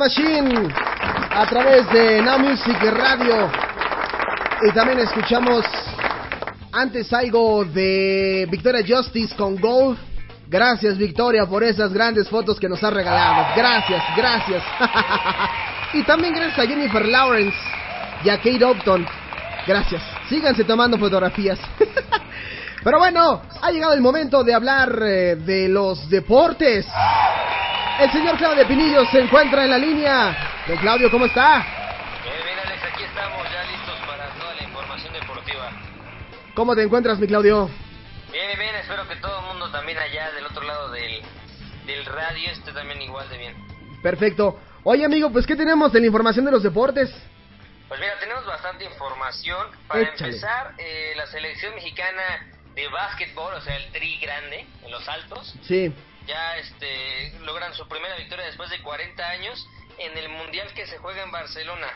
Machine a través de Now Music Radio. Y también escuchamos antes algo de Victoria Justice con Gold. Gracias Victoria por esas grandes fotos que nos has regalado. Gracias, gracias. y también gracias a Jennifer Lawrence y a Kate Upton. Gracias. Síganse tomando fotografías. Pero bueno, ha llegado el momento de hablar eh, de los deportes. El señor Claudio Pinillo se encuentra en la línea. Don Claudio, ¿cómo está? Bien, bien, Alex, aquí estamos ya listos para toda la información deportiva. ¿Cómo te encuentras, mi Claudio? Bien, bien, espero que todo el mundo también allá del otro lado del, del radio esté también igual de bien. Perfecto. Oye, amigo, pues ¿qué tenemos de la información de los deportes? Pues mira, tenemos bastante información. Para Échale. empezar, eh, la selección mexicana de básquetbol, o sea, el tri grande, en los altos, Sí. Ya este, logran su primera victoria después de 40 años en el mundial que se juega en Barcelona.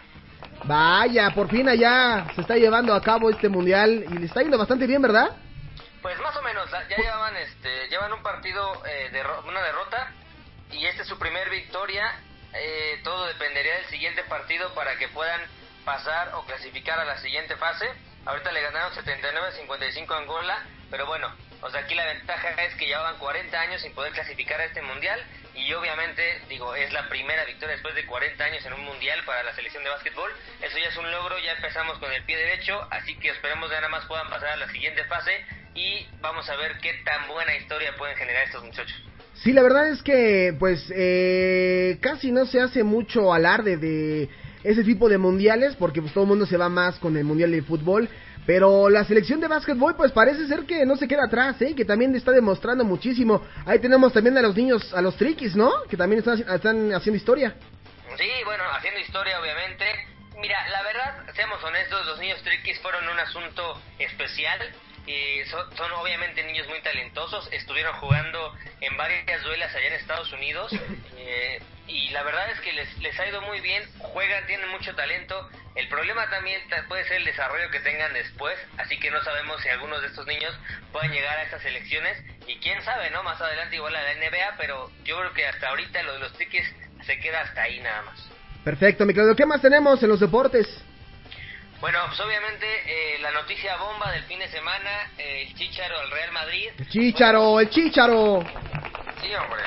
Vaya, por fin allá se está llevando a cabo este mundial y le está yendo bastante bien, ¿verdad? Pues más o menos, ya llevaban este, llevan un partido, eh, derro- una derrota y esta es su primer victoria. Eh, todo dependería del siguiente partido para que puedan pasar o clasificar a la siguiente fase. Ahorita le ganaron 79-55 a Angola, pero bueno, o sea, aquí la ventaja es que llevaban 40 años sin poder clasificar a este mundial y obviamente, digo, es la primera victoria después de 40 años en un mundial para la selección de básquetbol. Eso ya es un logro, ya empezamos con el pie derecho, así que esperemos que nada más puedan pasar a la siguiente fase y vamos a ver qué tan buena historia pueden generar estos muchachos. Sí, la verdad es que pues eh, casi no se hace mucho alarde de ese tipo de mundiales porque pues todo el mundo se va más con el mundial de fútbol. Pero la selección de básquetbol pues parece ser que no se queda atrás, ¿eh? que también está demostrando muchísimo. Ahí tenemos también a los niños, a los triquis, ¿no? Que también están, están haciendo historia. Sí, bueno, haciendo historia obviamente. Mira, la verdad, seamos honestos, los niños triquis fueron un asunto especial. Y son, son obviamente niños muy talentosos, estuvieron jugando en varias duelas allá en Estados Unidos eh, y la verdad es que les, les ha ido muy bien, juegan, tienen mucho talento, el problema también ta- puede ser el desarrollo que tengan después, así que no sabemos si algunos de estos niños pueden llegar a estas selecciones y quién sabe, ¿no? Más adelante igual a la NBA, pero yo creo que hasta ahorita lo de los triquis se queda hasta ahí nada más. Perfecto, mi Claudio. ¿Qué más tenemos en los deportes? Bueno, pues obviamente eh, la noticia bomba del fin de semana, eh, el Chicharo al Real Madrid. El Chícharo, el Chícharo. Sí, hombre,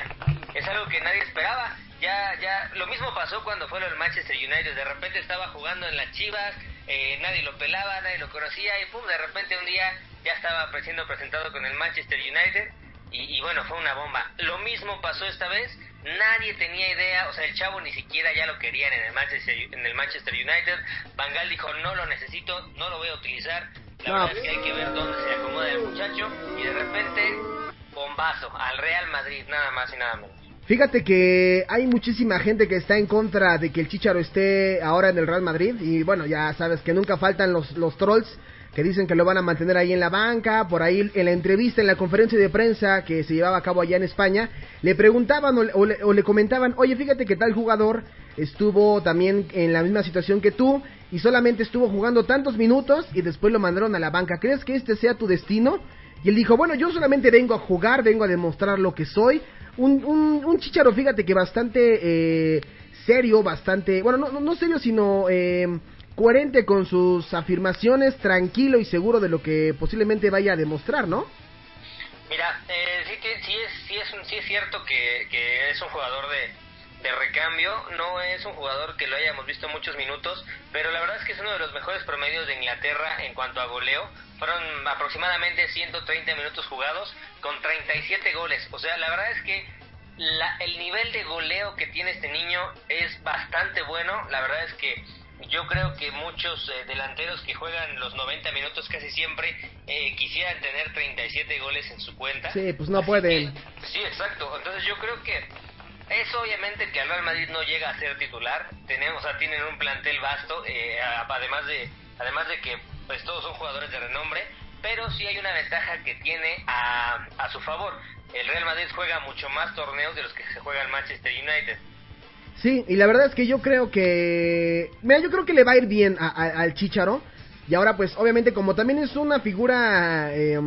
es algo que nadie esperaba. Ya, ya, lo mismo pasó cuando fue lo del Manchester United. De repente estaba jugando en las Chivas, eh, nadie lo pelaba, nadie lo conocía y pum, de repente un día ya estaba siendo presentado con el Manchester United y, y bueno, fue una bomba. Lo mismo pasó esta vez. Nadie tenía idea, o sea, el chavo ni siquiera ya lo querían en el Manchester, en el Manchester United. Van Gaal dijo, no lo necesito, no lo voy a utilizar. La No. verdad es que hay que ver dónde se acomoda el muchacho. Y de repente, bombazo, al Real Madrid, nada más y nada menos. Fíjate que hay muchísima gente que está en contra de que el Chicharo esté ahora en el Real Madrid y bueno, ya sabes que nunca faltan los, los trolls que dicen que lo van a mantener ahí en la banca, por ahí en la entrevista, en la conferencia de prensa que se llevaba a cabo allá en España, le preguntaban o, le- o le, o le comentaban, oye, fíjate que tal jugador estuvo también en la misma situación que tú y solamente estuvo jugando tantos minutos y después lo mandaron a la banca, ¿crees que este sea tu destino? Y él dijo, bueno, yo solamente vengo a jugar, vengo a demostrar lo que soy. Un, un, un chicharo, fíjate que bastante eh, serio, bastante, bueno, no, no, serio, sino eh, coherente con sus afirmaciones, tranquilo y seguro de lo que posiblemente vaya a demostrar, ¿no? Mira, eh, sí, que, sí, es, sí, es, sí es cierto que, que es un jugador de, de recambio, no es un jugador que lo hayamos visto muchos minutos, pero la verdad es que es uno de los mejores promedios de Inglaterra en cuanto a goleo. Fueron aproximadamente 130 minutos jugados con 37 goles. O sea, la verdad es que la- el nivel de goleo que tiene este niño es bastante bueno. La verdad es que yo creo que muchos eh, delanteros que juegan los 90 minutos casi siempre eh, quisieran tener 37 goles en su cuenta. Sí, pues no pueden. Sí, exacto. Entonces yo creo que es obviamente que el Real Madrid no llega a ser titular. Tenemos, o sea, tienen un plantel vasto, eh, además de además de que pues todos son jugadores de renombre, pero sí hay una ventaja que tiene a, a su favor. El Real Madrid juega mucho más torneos de los que se juega el Manchester United. Sí, y la verdad es que yo creo que... Mira, yo creo que le va a ir bien a- al Chicharo. Y ahora pues obviamente como también es una figura eh,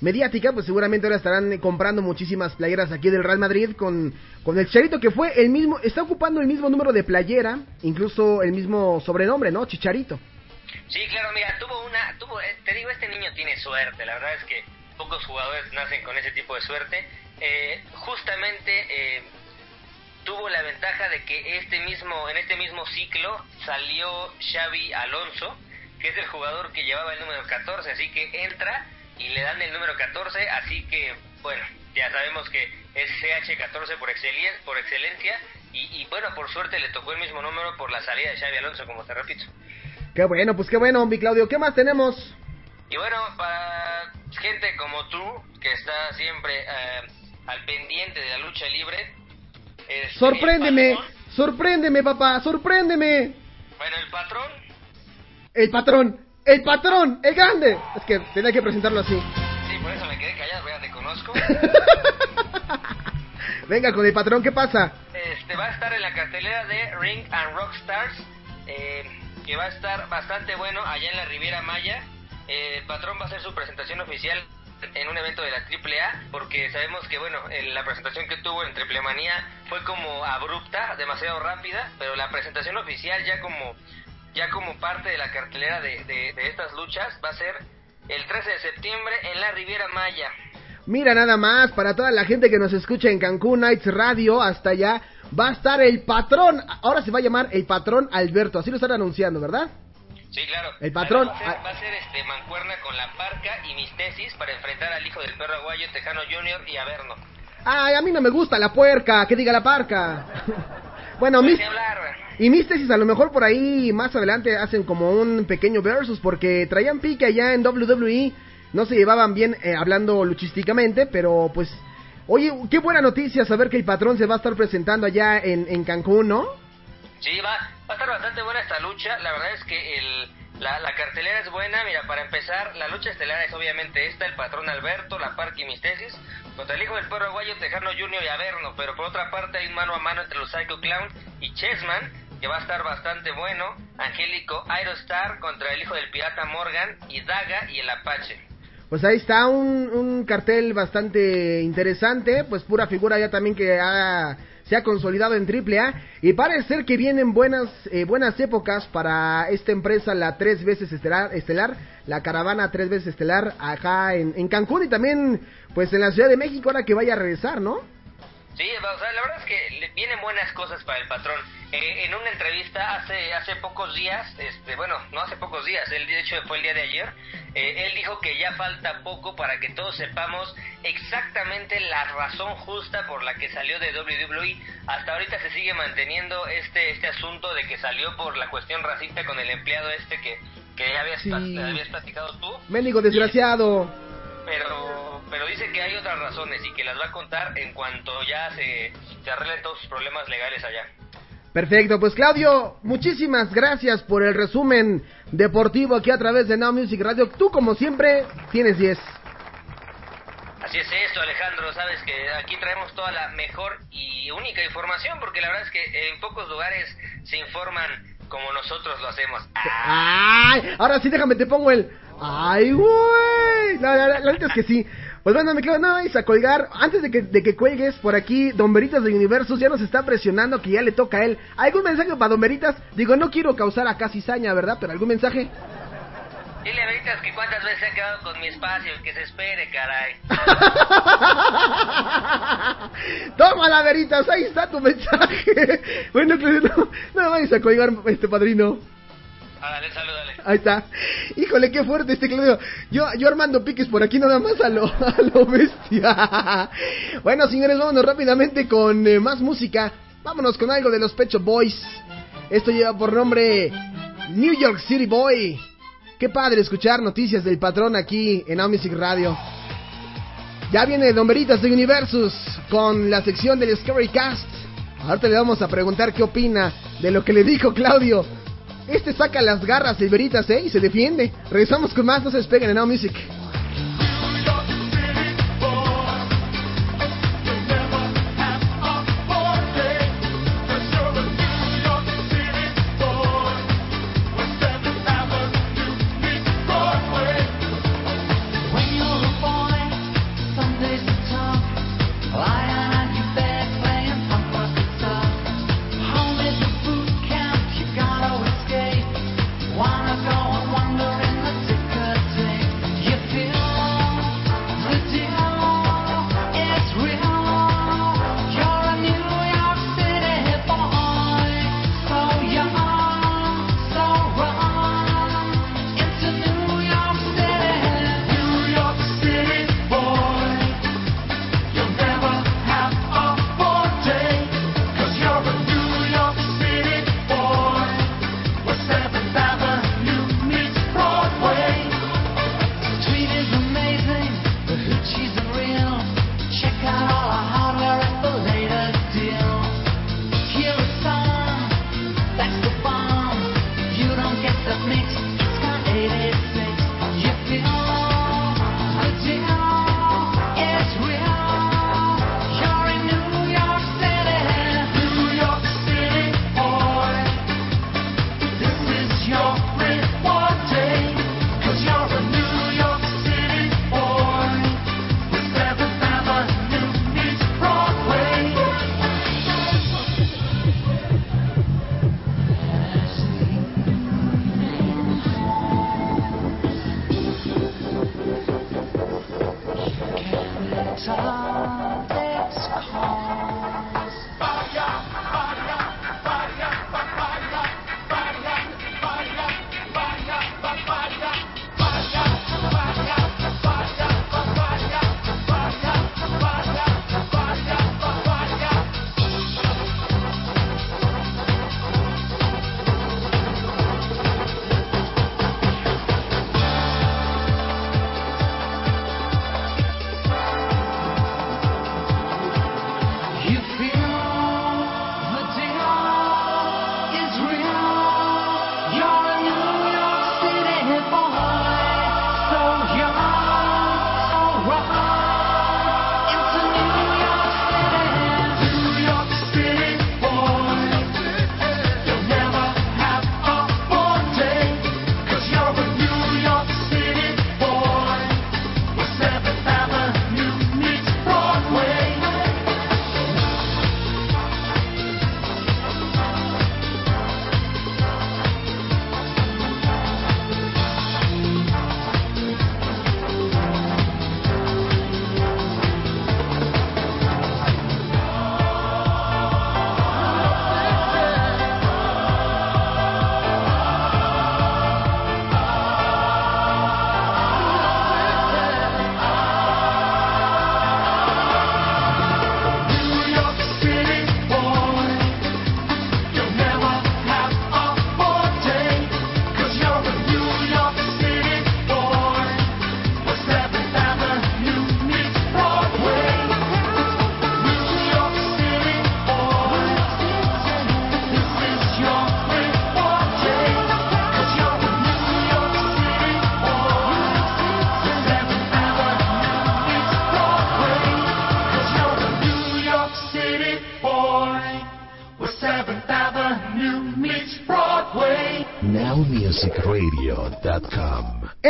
mediática, pues seguramente ahora estarán comprando muchísimas playeras aquí del Real Madrid con, con el Chicharito que fue el mismo, está ocupando el mismo número de playera, incluso el mismo sobrenombre, ¿no? Chicharito. Sí, claro, mira, tuvo una, tuvo, eh, te digo, este niño tiene suerte, la verdad es que pocos jugadores nacen con ese tipo de suerte. Eh, justamente eh, tuvo la ventaja de que este mismo, en este mismo ciclo salió Xavi Alonso, que es el jugador que llevaba el número 14, así que entra y le dan el número 14, así que, bueno, ya sabemos que es CH14 por, excelen- por excelencia, y, y bueno, por suerte le tocó el mismo número por la salida de Xavi Alonso, como te repito. Qué bueno, pues qué bueno, mi Claudio. ¿Qué más tenemos? Y bueno, para gente como tú, que está siempre eh, al pendiente de la lucha libre, este, Sorpréndeme, sorpréndeme, papá, sorpréndeme. bueno, el patrón, El patrón, el patrón, el grande. Es que tenía que presentarlo así. sí, por eso me quedé callado, ya te conozco. Venga con el patrón, ¿qué pasa? Este va a estar en la cartelera de Ring and Rock Stars, eh, que va a estar bastante bueno allá en la Riviera Maya. Eh, el patrón va a hacer su presentación oficial en un evento de la AAA, porque sabemos que bueno, en la presentación que tuvo en Triple Manía fue como abrupta, demasiado rápida, pero la presentación oficial ya como ya como parte de la cartelera de, de, de estas luchas va a ser el 13 de septiembre en la Riviera Maya. Mira nada más, para toda la gente que nos escucha en Cancún Nights Radio, hasta allá, va a estar el patrón. Ahora se va a llamar el patrón Alberto, así lo están anunciando, ¿verdad? Sí, claro. El patrón- Va a ser, va a ser, este, mancuerna con la parca y mis tesis para enfrentar al hijo del perro aguayo, Tejano Junior y Averno. Ay, a mí no me gusta la puerca, que diga la parca. bueno, mis... Y mis tesis a lo mejor por ahí más adelante hacen como un pequeño versus porque traían pique allá en WWE, no se llevaban bien eh, hablando luchísticamente, pero pues, oye, qué buena noticia saber que el patrón se va a estar presentando allá en, en Cancún, ¿no? Sí, va, va a estar bastante buena esta lucha. La verdad es que el, la, cartelera es buena. Mira, para empezar, la lucha estelar es obviamente esta, el patrón Alberto, la Parque y mis tesis, contra el hijo del perro aguayo, Tejano Junior y Averno. Pero por otra parte hay un mano a mano entre los Psycho Clown y Chessman, que va a estar bastante bueno. Angélico Aerostar contra el hijo del pirata Morgan y Daga y el Apache. Pues ahí está un, un cartel bastante interesante, pues pura figura ya también que ha- se ha consolidado en AAA y parece ser que vienen buenas eh, buenas épocas para esta empresa, la tres veces estelar, estelar la caravana tres veces estelar acá en, en Cancún y también pues en la Ciudad de México ahora que vaya a regresar, ¿no? Sí, o sea, la verdad es que vienen buenas cosas para el patrón. Eh, en una entrevista hace hace pocos días, este, bueno, no hace pocos días, el de hecho fue el día de ayer, eh, él dijo que ya falta poco para que todos sepamos exactamente la razón justa por la que salió de WWE. Hasta ahorita se sigue manteniendo este este asunto de que salió por la cuestión racista con el empleado este que, que ya habías, Sí. habías platicado tú. Mendigo desgraciado. Pero, pero dice que hay otras razones y que las va a contar en cuanto ya se, se arreglen todos sus problemas legales allá. Perfecto, pues Claudio, muchísimas gracias por el resumen deportivo aquí a través de Now Music Radio. Tú como siempre tienes 10. Así es esto, Alejandro. Sabes que aquí traemos toda la mejor y única información porque la verdad es que en pocos lugares se informan como nosotros lo hacemos. Ay, ahora sí déjame te pongo el Ay, güey. La, la, la, la neta es que sí. Pues bueno, me quedo no vais a colgar. Antes de que, de que cuelgues por aquí, Don Veritas de Universos ya nos está presionando que ya le toca a él. ¿Algún mensaje para Don Veritas? Digo, no quiero causar acá cizaña, ¿verdad? Pero algún mensaje. Dile a Veritas que cuántas veces se ha quedado con mi espacio, que se espere, caray. Tómala, Veritas, ahí está tu mensaje. Bueno, no, no me vayas a colgar, este padrino. Salúdale. Ahí está. Híjole, qué fuerte este Claudio. Yo, yo armando piques por aquí nada más a lo, bestia. Bueno, señores, vámonos rápidamente con eh, más música. Vámonos con algo de los Pecho Boys. Esto lleva por nombre New York City Boy. Qué padre escuchar noticias del patrón aquí en Now Music Radio. Ya viene Don Veritas de Universus con la sección del Scary Cast. Ahorita le vamos a preguntar qué opina de lo que le dijo Claudio. Este saca las garras Veritas, ¿eh? Y se defiende. Regresamos con más, no se despeguen en Now Music.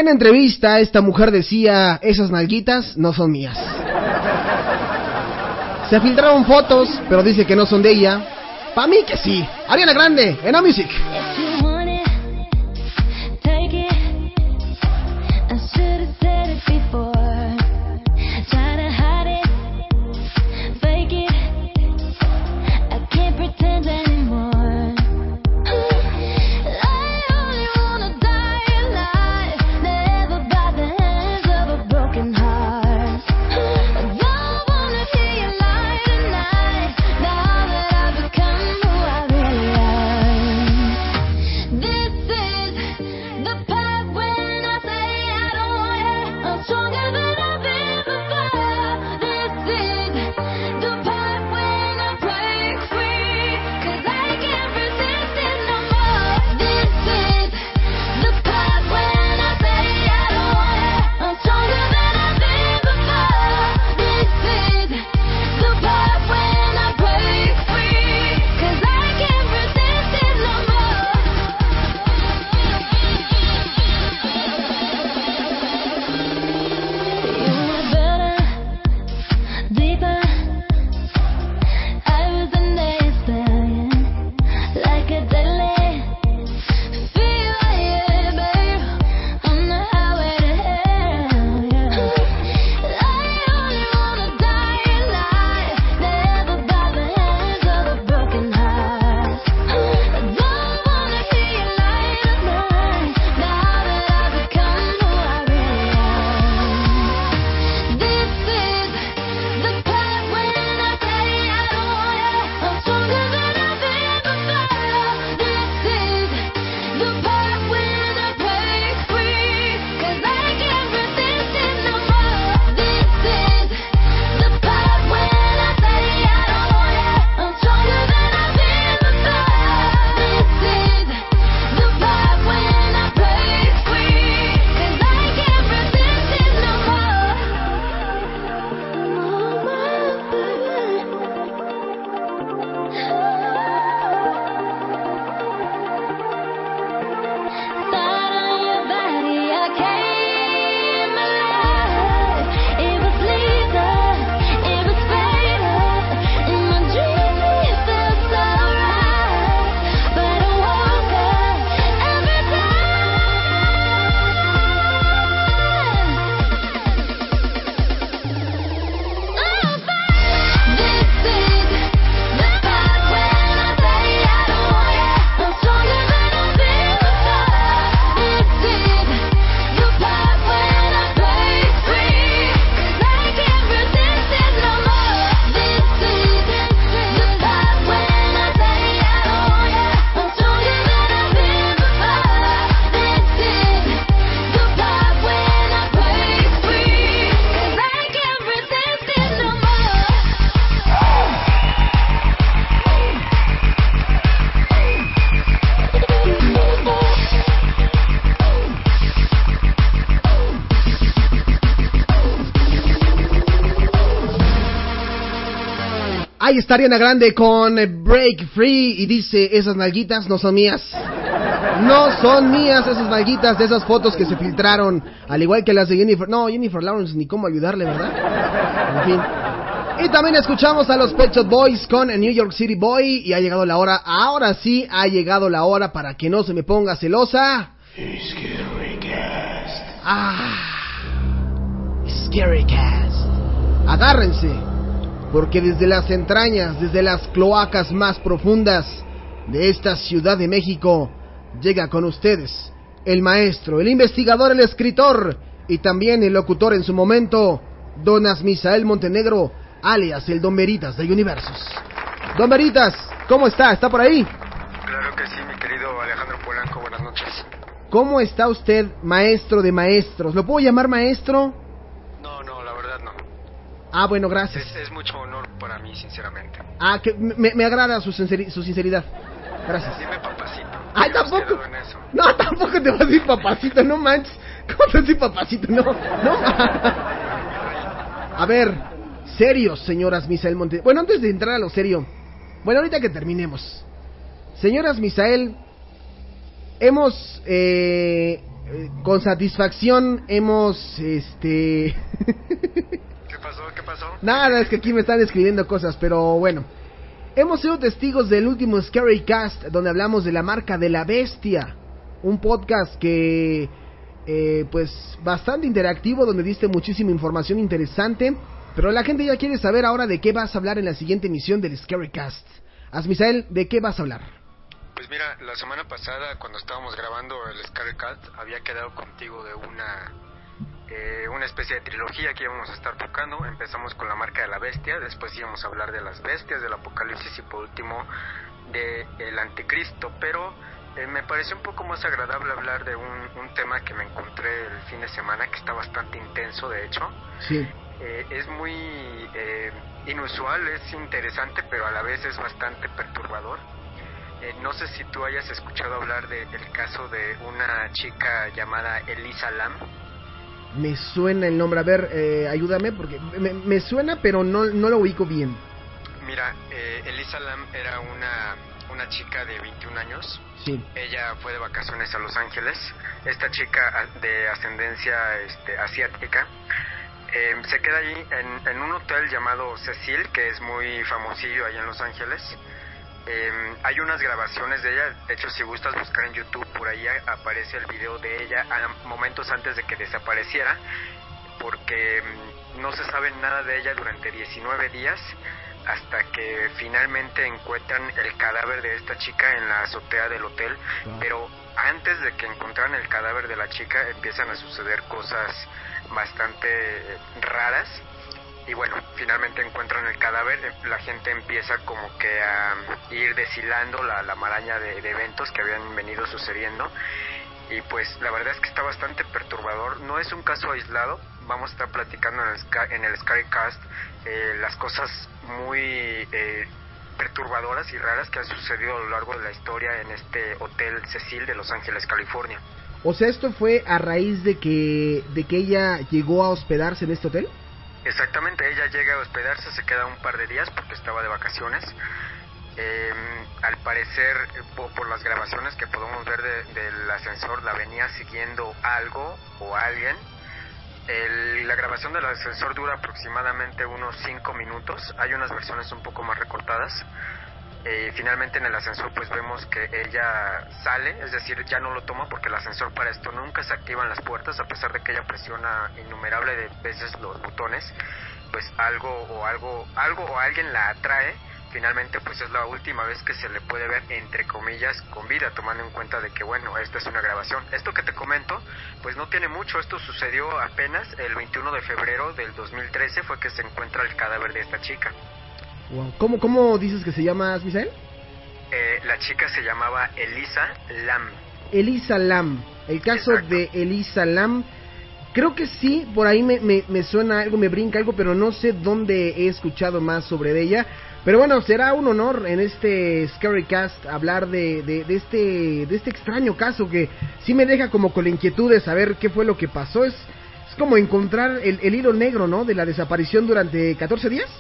En entrevista, esta mujer decía, esas nalguitas no son mías. Se filtraron fotos, pero dice que no son de ella. Pa' mí que sí. Ariana Grande, en A Music. Ahí está Ariana Grande con eh, Break Free y dice, esas nalguitas no son mías. No son mías esas nalguitas de esas fotos que se filtraron, al igual que las de Jennifer. No, Jennifer Lawrence, ni cómo ayudarle, ¿verdad? En fin. Y también escuchamos a los Pet Shop Boys con New York City Boy y ha llegado la hora, ahora sí ha llegado la hora para que no se me ponga celosa. Ah, Scary Cast. Agárrense, porque desde las entrañas, desde las cloacas más profundas de esta Ciudad de México, llega con ustedes el maestro, el investigador, el escritor y también el locutor en su momento, Donas Misael Montenegro, alias el Don Veritas de Universos. Don Veritas, ¿cómo está? ¿Está por ahí? Claro que sí, mi querido Alejandro Polanco, buenas noches. ¿Cómo está usted, maestro de maestros? ¿Lo puedo llamar maestro? No, no, la verdad no. Ah, bueno, gracias. Es, es mucho honor para mí, sinceramente. Ah, que me, me agrada su, sinceri- su sinceridad. Gracias. Dime papacito. Ay, ¿Hemos tampoco. No, tampoco te vas a decir papacito, no manches. ¿Cómo te vas a decir papacito? No, no. A ver, serios, señoras Misael Monte. Bueno, antes de entrar a lo serio. Bueno, ahorita que terminemos. Señoras Misael, hemos, eh, eh, con satisfacción, hemos, este... ¿Qué pasó? ¿Qué pasó? Nada, es que aquí me están escribiendo cosas, pero bueno. Hemos sido testigos del último Scary Cast, donde hablamos de la marca de la bestia. Un podcast que, eh, pues, bastante interactivo, donde diste muchísima información interesante. Pero la gente ya quiere saber ahora de qué vas a hablar en la siguiente emisión del Scary Cast. Asmisael, ¿de qué vas a hablar? Pues mira, la semana pasada cuando estábamos grabando el Scarecast había quedado contigo de una eh, una especie de trilogía que íbamos a estar tocando. Empezamos con la marca de la bestia, después íbamos a hablar de las bestias del apocalipsis y por último de el anticristo. Pero eh, me pareció un poco más agradable hablar de un, un tema que me encontré el fin de semana que está bastante intenso de hecho. Sí. Eh, es muy eh, inusual, es interesante, pero a la vez es bastante perturbador. Eh, no sé si tú hayas escuchado hablar de- del caso de una chica llamada Elisa Lam. Me suena el nombre, a ver, eh, ayúdame, porque me, me suena, pero no, no lo ubico bien. Mira, eh, Elisa Lam era una, una chica de 21 años. Sí. Ella fue de vacaciones a Los Ángeles. Esta chica de ascendencia este, asiática eh, se queda allí en, en un hotel llamado Cecil, que es muy famosillo ahí en Los Ángeles. Eh, hay unas grabaciones de ella, de hecho si gustas buscar en YouTube, por ahí aparece el video de ella a momentos antes de que desapareciera, porque mm, no se sabe nada de ella durante 19 días hasta que finalmente encuentran el cadáver de esta chica en la azotea del hotel, pero antes de que encontraran el cadáver de la chica empiezan a suceder cosas bastante eh, raras y bueno, finalmente encuentran el cadáver, la gente empieza como que a ir deshilando la, la maraña de, eventos que habían venido sucediendo y pues la verdad es que está bastante perturbador, no es un caso aislado, vamos a estar platicando en el, en el Skycast eh, las cosas muy eh, perturbadoras y raras que han sucedido a lo largo de la historia en este hotel Cecil de Los Ángeles, California. O sea, esto fue a raíz de que, de que ella llegó a hospedarse en este hotel. Exactamente, ella llega a hospedarse, se queda un par de días porque estaba de vacaciones. Eh, al parecer, po- por, las grabaciones que podemos ver de- del ascensor, la venía siguiendo algo o alguien. El- la grabación del ascensor dura aproximadamente unos 5 minutos. Hay unas versiones un poco más recortadas. Eh, finalmente en el ascensor pues vemos que ella sale, es decir, ya no lo toma porque el ascensor para esto nunca se activan las puertas a pesar de que ella presiona innumerable de veces los botones, pues algo o algo, algo o alguien la atrae. Finalmente pues es la última vez que se le puede ver entre comillas con vida, tomando en cuenta de que bueno, esta es una grabación. Esto que te comento pues no tiene mucho, esto sucedió apenas el 21 de febrero del 2013 fue que se encuentra el cadáver de esta chica. Wow. ¿Cómo, ¿Cómo dices que se llama, Asmisael? Eh, la chica se llamaba Elisa Lam. Elisa Lam. El caso de Elisa Lam. Creo que sí, por ahí me, me, me suena algo, me brinca algo, pero no sé dónde he escuchado más sobre ella. Pero bueno, será un honor en este Scary Cast hablar de, de, de este, de este extraño caso que sí me deja como con la inquietud de saber qué fue lo que pasó. Es, es como encontrar el, el hilo negro, ¿no? De la desaparición durante 14 días.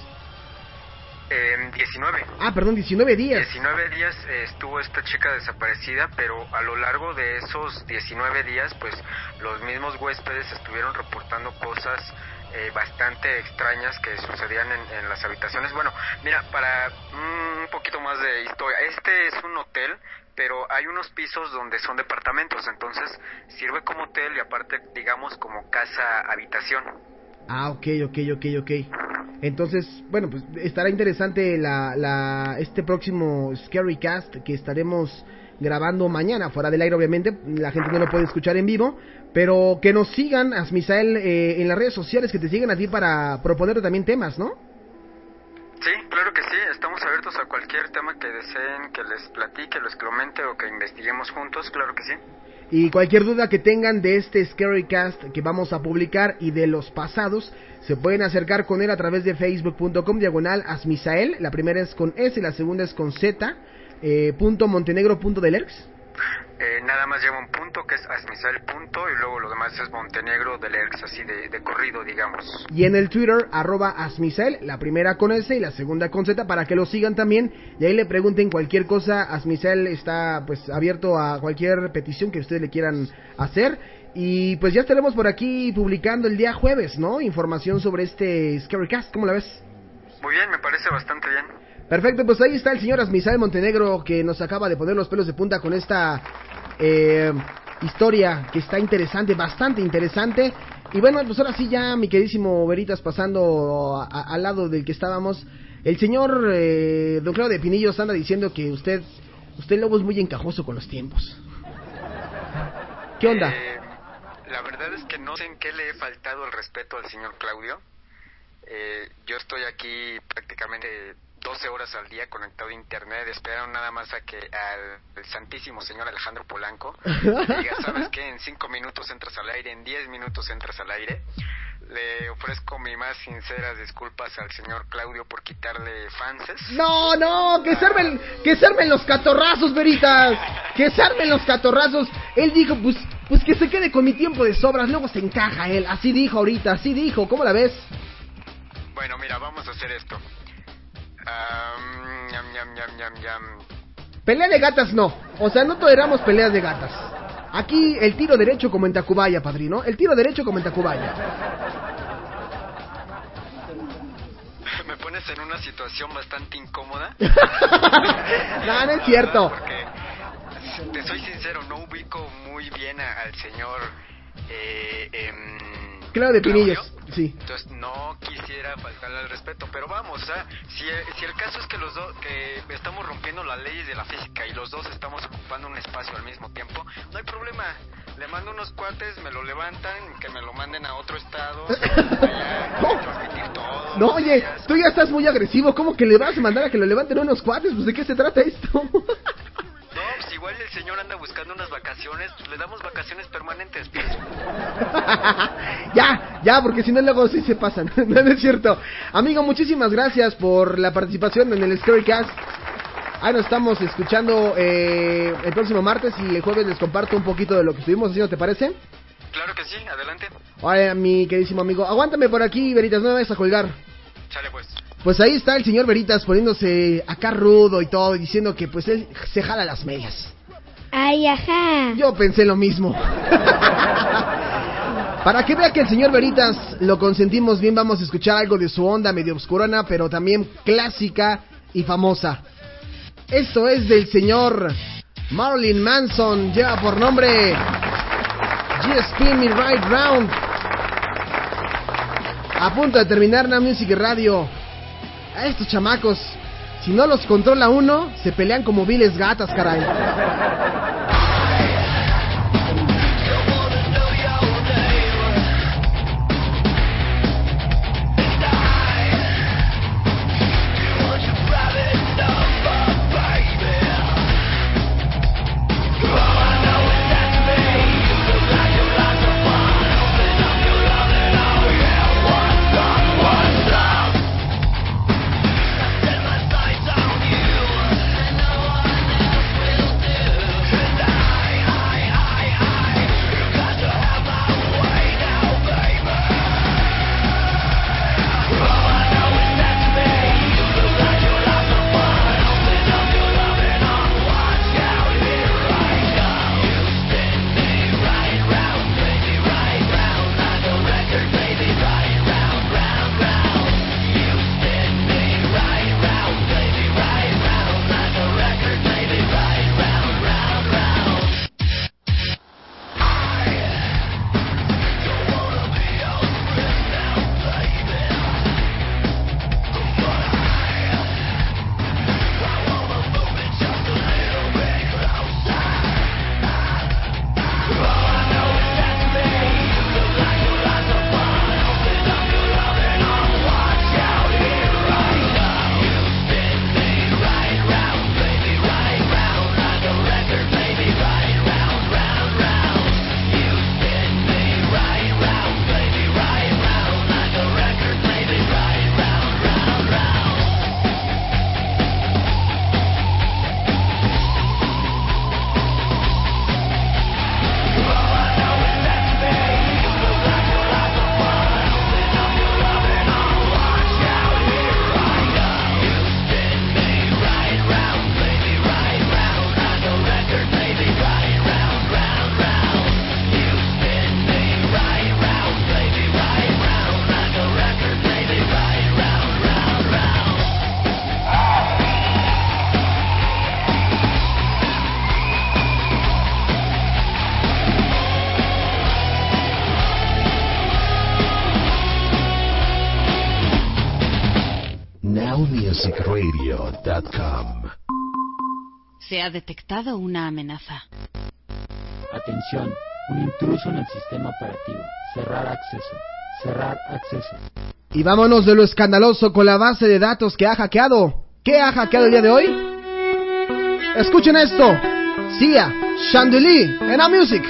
Eh, 19. Ah, perdón, 19 días. 19 días eh, estuvo esta chica desaparecida, pero a lo largo de esos 19 días, pues los mismos huéspedes estuvieron reportando cosas eh, bastante extrañas que sucedían en, en las habitaciones. Bueno, mira, para mm, un poquito más de historia, este es un hotel, pero hay unos pisos donde son departamentos, entonces sirve como hotel y aparte, digamos, como casa-habitación. Ah, ok, ok, ok, ok. Entonces, bueno, pues estará interesante la, la, este próximo Scary Cast que estaremos grabando mañana, fuera del aire obviamente, la gente no lo puede escuchar en vivo, pero que nos sigan, Asmisael, eh, en las redes sociales, que te sigan a ti para proponer también temas, ¿no? Sí, claro que sí, estamos abiertos a cualquier tema que deseen que les platique, les comente o que investiguemos juntos, claro que sí. Y cualquier duda que tengan de este Scary Cast que vamos a publicar y de los pasados, se pueden acercar con él a través de facebook.com diagonal asmisael. La primera es con S y la segunda es con Z. Eh, punto montenegro punto del. Eh, nada más lleva un punto que es Asmisael punto y luego lo demás es Montenegro del Erx, así de, de corrido, digamos. Y en el Twitter, arroba Asmicel, la primera con S y la segunda con Z, para que lo sigan también. Y ahí le pregunten cualquier cosa. Asmicel está pues abierto a cualquier petición que ustedes le quieran hacer. Y pues ya estaremos por aquí publicando el día jueves, ¿no? Información sobre este Scarycast. ¿Cómo la ves? Muy bien, me parece bastante bien. Perfecto, pues ahí está el señor Asmisael Montenegro que nos acaba de poner los pelos de punta con esta eh, historia que está interesante, bastante interesante. Y bueno, pues ahora sí ya, mi queridísimo Veritas, pasando a- al lado del que estábamos. El señor eh, Don Claudio de Pinillos anda diciendo que usted, usted lobo es muy encajoso con los tiempos. ¿Qué onda? Eh, la verdad es que no sé en qué le he faltado el respeto al señor Claudio. Eh, yo estoy aquí prácticamente 12 horas al día conectado a internet, esperando nada más a que al santísimo señor Alejandro Polanco le diga, ¿sabes qué? En 5 minutos entras al aire, en 10 minutos entras al aire. Le ofrezco mis más sinceras disculpas al señor Claudio por quitarle fanses. No, no, que se armen, que se armen los catorrazos, Veritas. Que se armen los catorrazos. Él dijo, pues, pues que se quede con mi tiempo de sobras, luego se encaja él. Así dijo ahorita, así dijo. ¿Cómo la ves? Bueno, mira, vamos a hacer esto. Pelea de gatas no. O sea, no toleramos peleas de gatas. Aquí el tiro derecho como en Tacubaya, padrino. El tiro derecho como en Tacubaya. Me pones en una situación bastante incómoda. No, no es cierto. Porque, te soy sincero, no ubico muy bien a- al señor. Eh, em, Claro, de Pinillos. Sí. Entonces no quisiera faltarle al respeto, pero vamos, o sea, si, si el caso es que los dos, que estamos rompiendo las leyes de la física y los dos estamos ocupando un espacio al mismo tiempo, no hay problema. Le mando unos cuates, me lo levantan, que me lo manden a otro estado, allá, todo. No, oye, tú ya estás muy agresivo. ¿Cómo que le vas a mandar a que lo levanten unos cuates? Pues de qué se trata esto. Pues igual el señor anda buscando unas vacaciones, pues le damos vacaciones permanentes, pues. ya, ya, porque si no luego sí se pasan. no, es cierto. Amigo, muchísimas gracias por la participación en el Scarycast. Ahí nos estamos escuchando eh, el próximo martes y el jueves les comparto un poquito de lo que estuvimos haciendo, ¿te parece? Claro que sí, adelante. Ahora, mi queridísimo amigo, aguántame por aquí, Veritas, no me vayas a colgar. Sale pues. Pues ahí está el señor Veritas poniéndose acá rudo y todo, y diciendo que pues él se jala las medias. Ay, ajá. Yo pensé lo mismo. Para que vea que el señor Veritas lo consentimos bien, vamos a escuchar algo de su onda medio obscurona, pero también clásica y famosa. Esto es del señor Marilyn Manson, lleva por nombre GSP Me Right Round. A punto de terminar la Music Radio. A estos chamacos, si no los controla uno, se pelean como viles gatas, caray. nowmusicradio.com. Se ha detectado una amenaza. Atención, un intruso en el sistema operativo. Cerrar acceso. Cerrar acceso. Y vámonos de lo escandaloso con la base de datos que ha hackeado. ¿Qué ha hackeado el día de hoy? Escuchen esto. Sia, Chandelier, en A Music.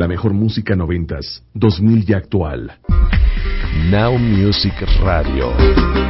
La mejor música noventas, 2000 y actual. Now Music Radio.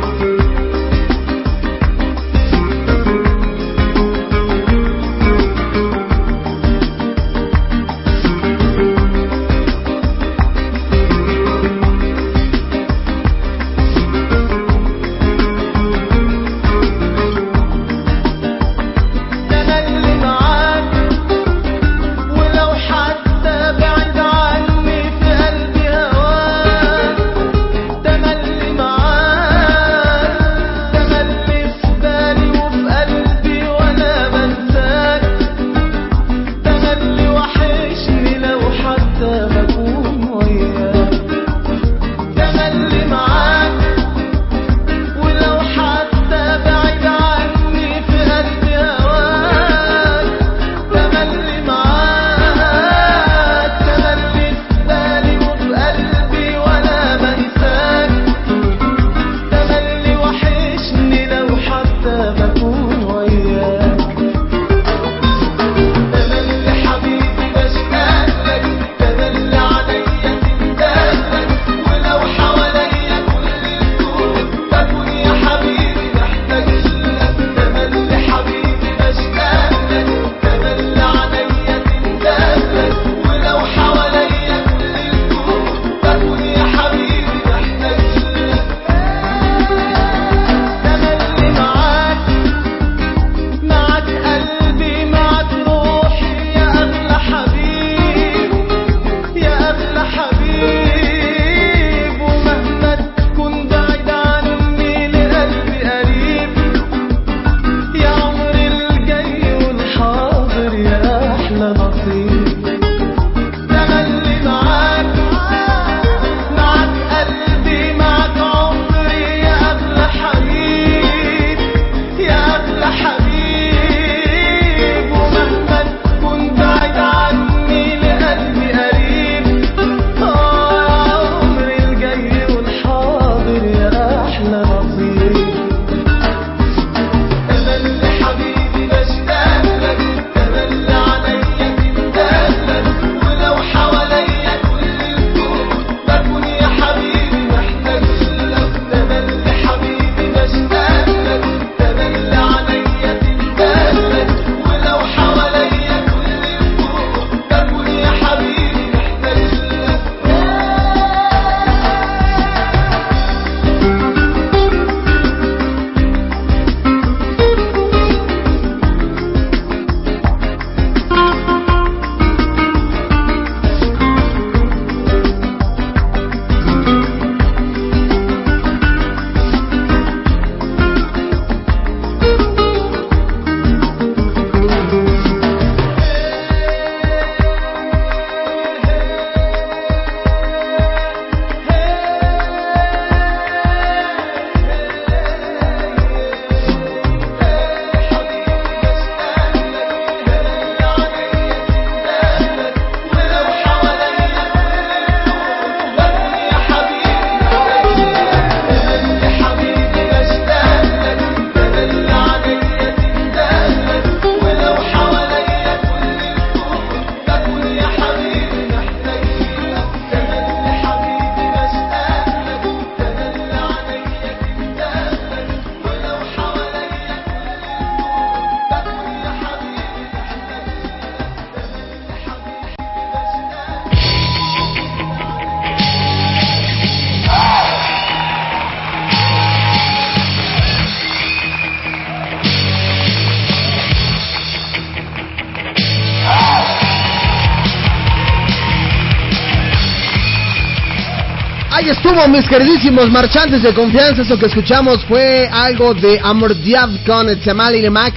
Mis queridísimos marchantes de confianza. Eso que escuchamos fue algo de Amordiab con Tsamali Mac.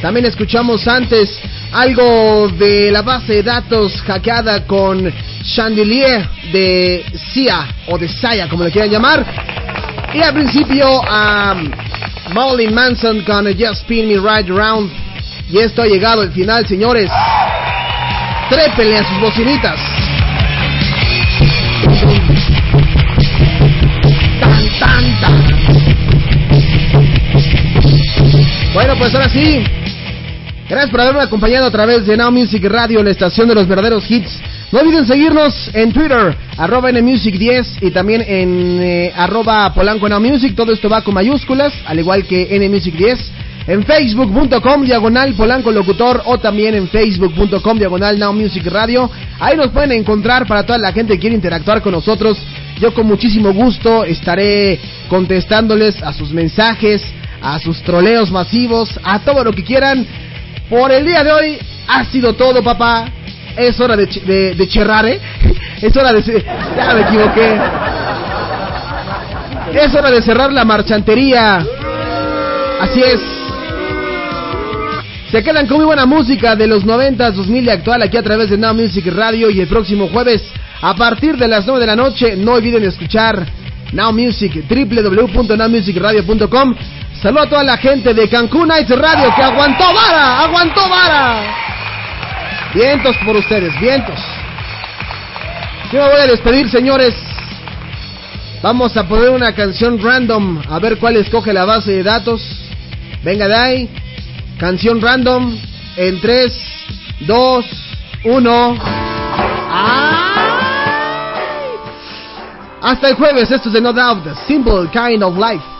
También escuchamos antes algo de la base de datos hackeada con Chandelier de Sia o de Saya, como le quieran llamar. Y al principio a Marilyn Manson con Just Spin Me Right Round. Y esto ha llegado al final, señores. Trépele a sus bocinitas. Bueno, pues ahora sí. Gracias por haberme acompañado a través de Now Music Radio, la estación de los verdaderos hits. No olviden seguirnos en Twitter, arroba NMusic10 y también en eh, arroba Polanco. Todo esto va con mayúsculas, al igual que NMusic10. En facebook.com diagonal Polanco Locutor o también en facebook.com diagonal Now Music Radio. Ahí nos pueden encontrar para toda la gente que quiere interactuar con nosotros. Yo con muchísimo gusto estaré contestándoles a sus mensajes, a sus troleos masivos, a todo lo que quieran. Por el día de hoy ha sido todo, papá. Es hora de, de, de ¿eh? Es hora de... Ya me equivoqué. Es hora de cerrar la marchantería. Así es. Se quedan con muy buena música de los 90, 2000 y actual aquí a través de Now Music Radio y el próximo jueves a partir de las 9 de la noche no olviden escuchar Now Music, www.nowmusicradio.com. Saludo a toda la gente de Cancún Nights Radio que aguantó vara, aguantó vara. Vientos por ustedes, vientos. Yo me voy a despedir, señores. Vamos a poner una canción random, a ver cuál escoge la base de datos. Venga de ahí. Canción random en 3, 2, 1. Hasta el jueves, esto es de No Doubt, The Simple Kind of Life.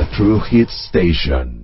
the true hit station.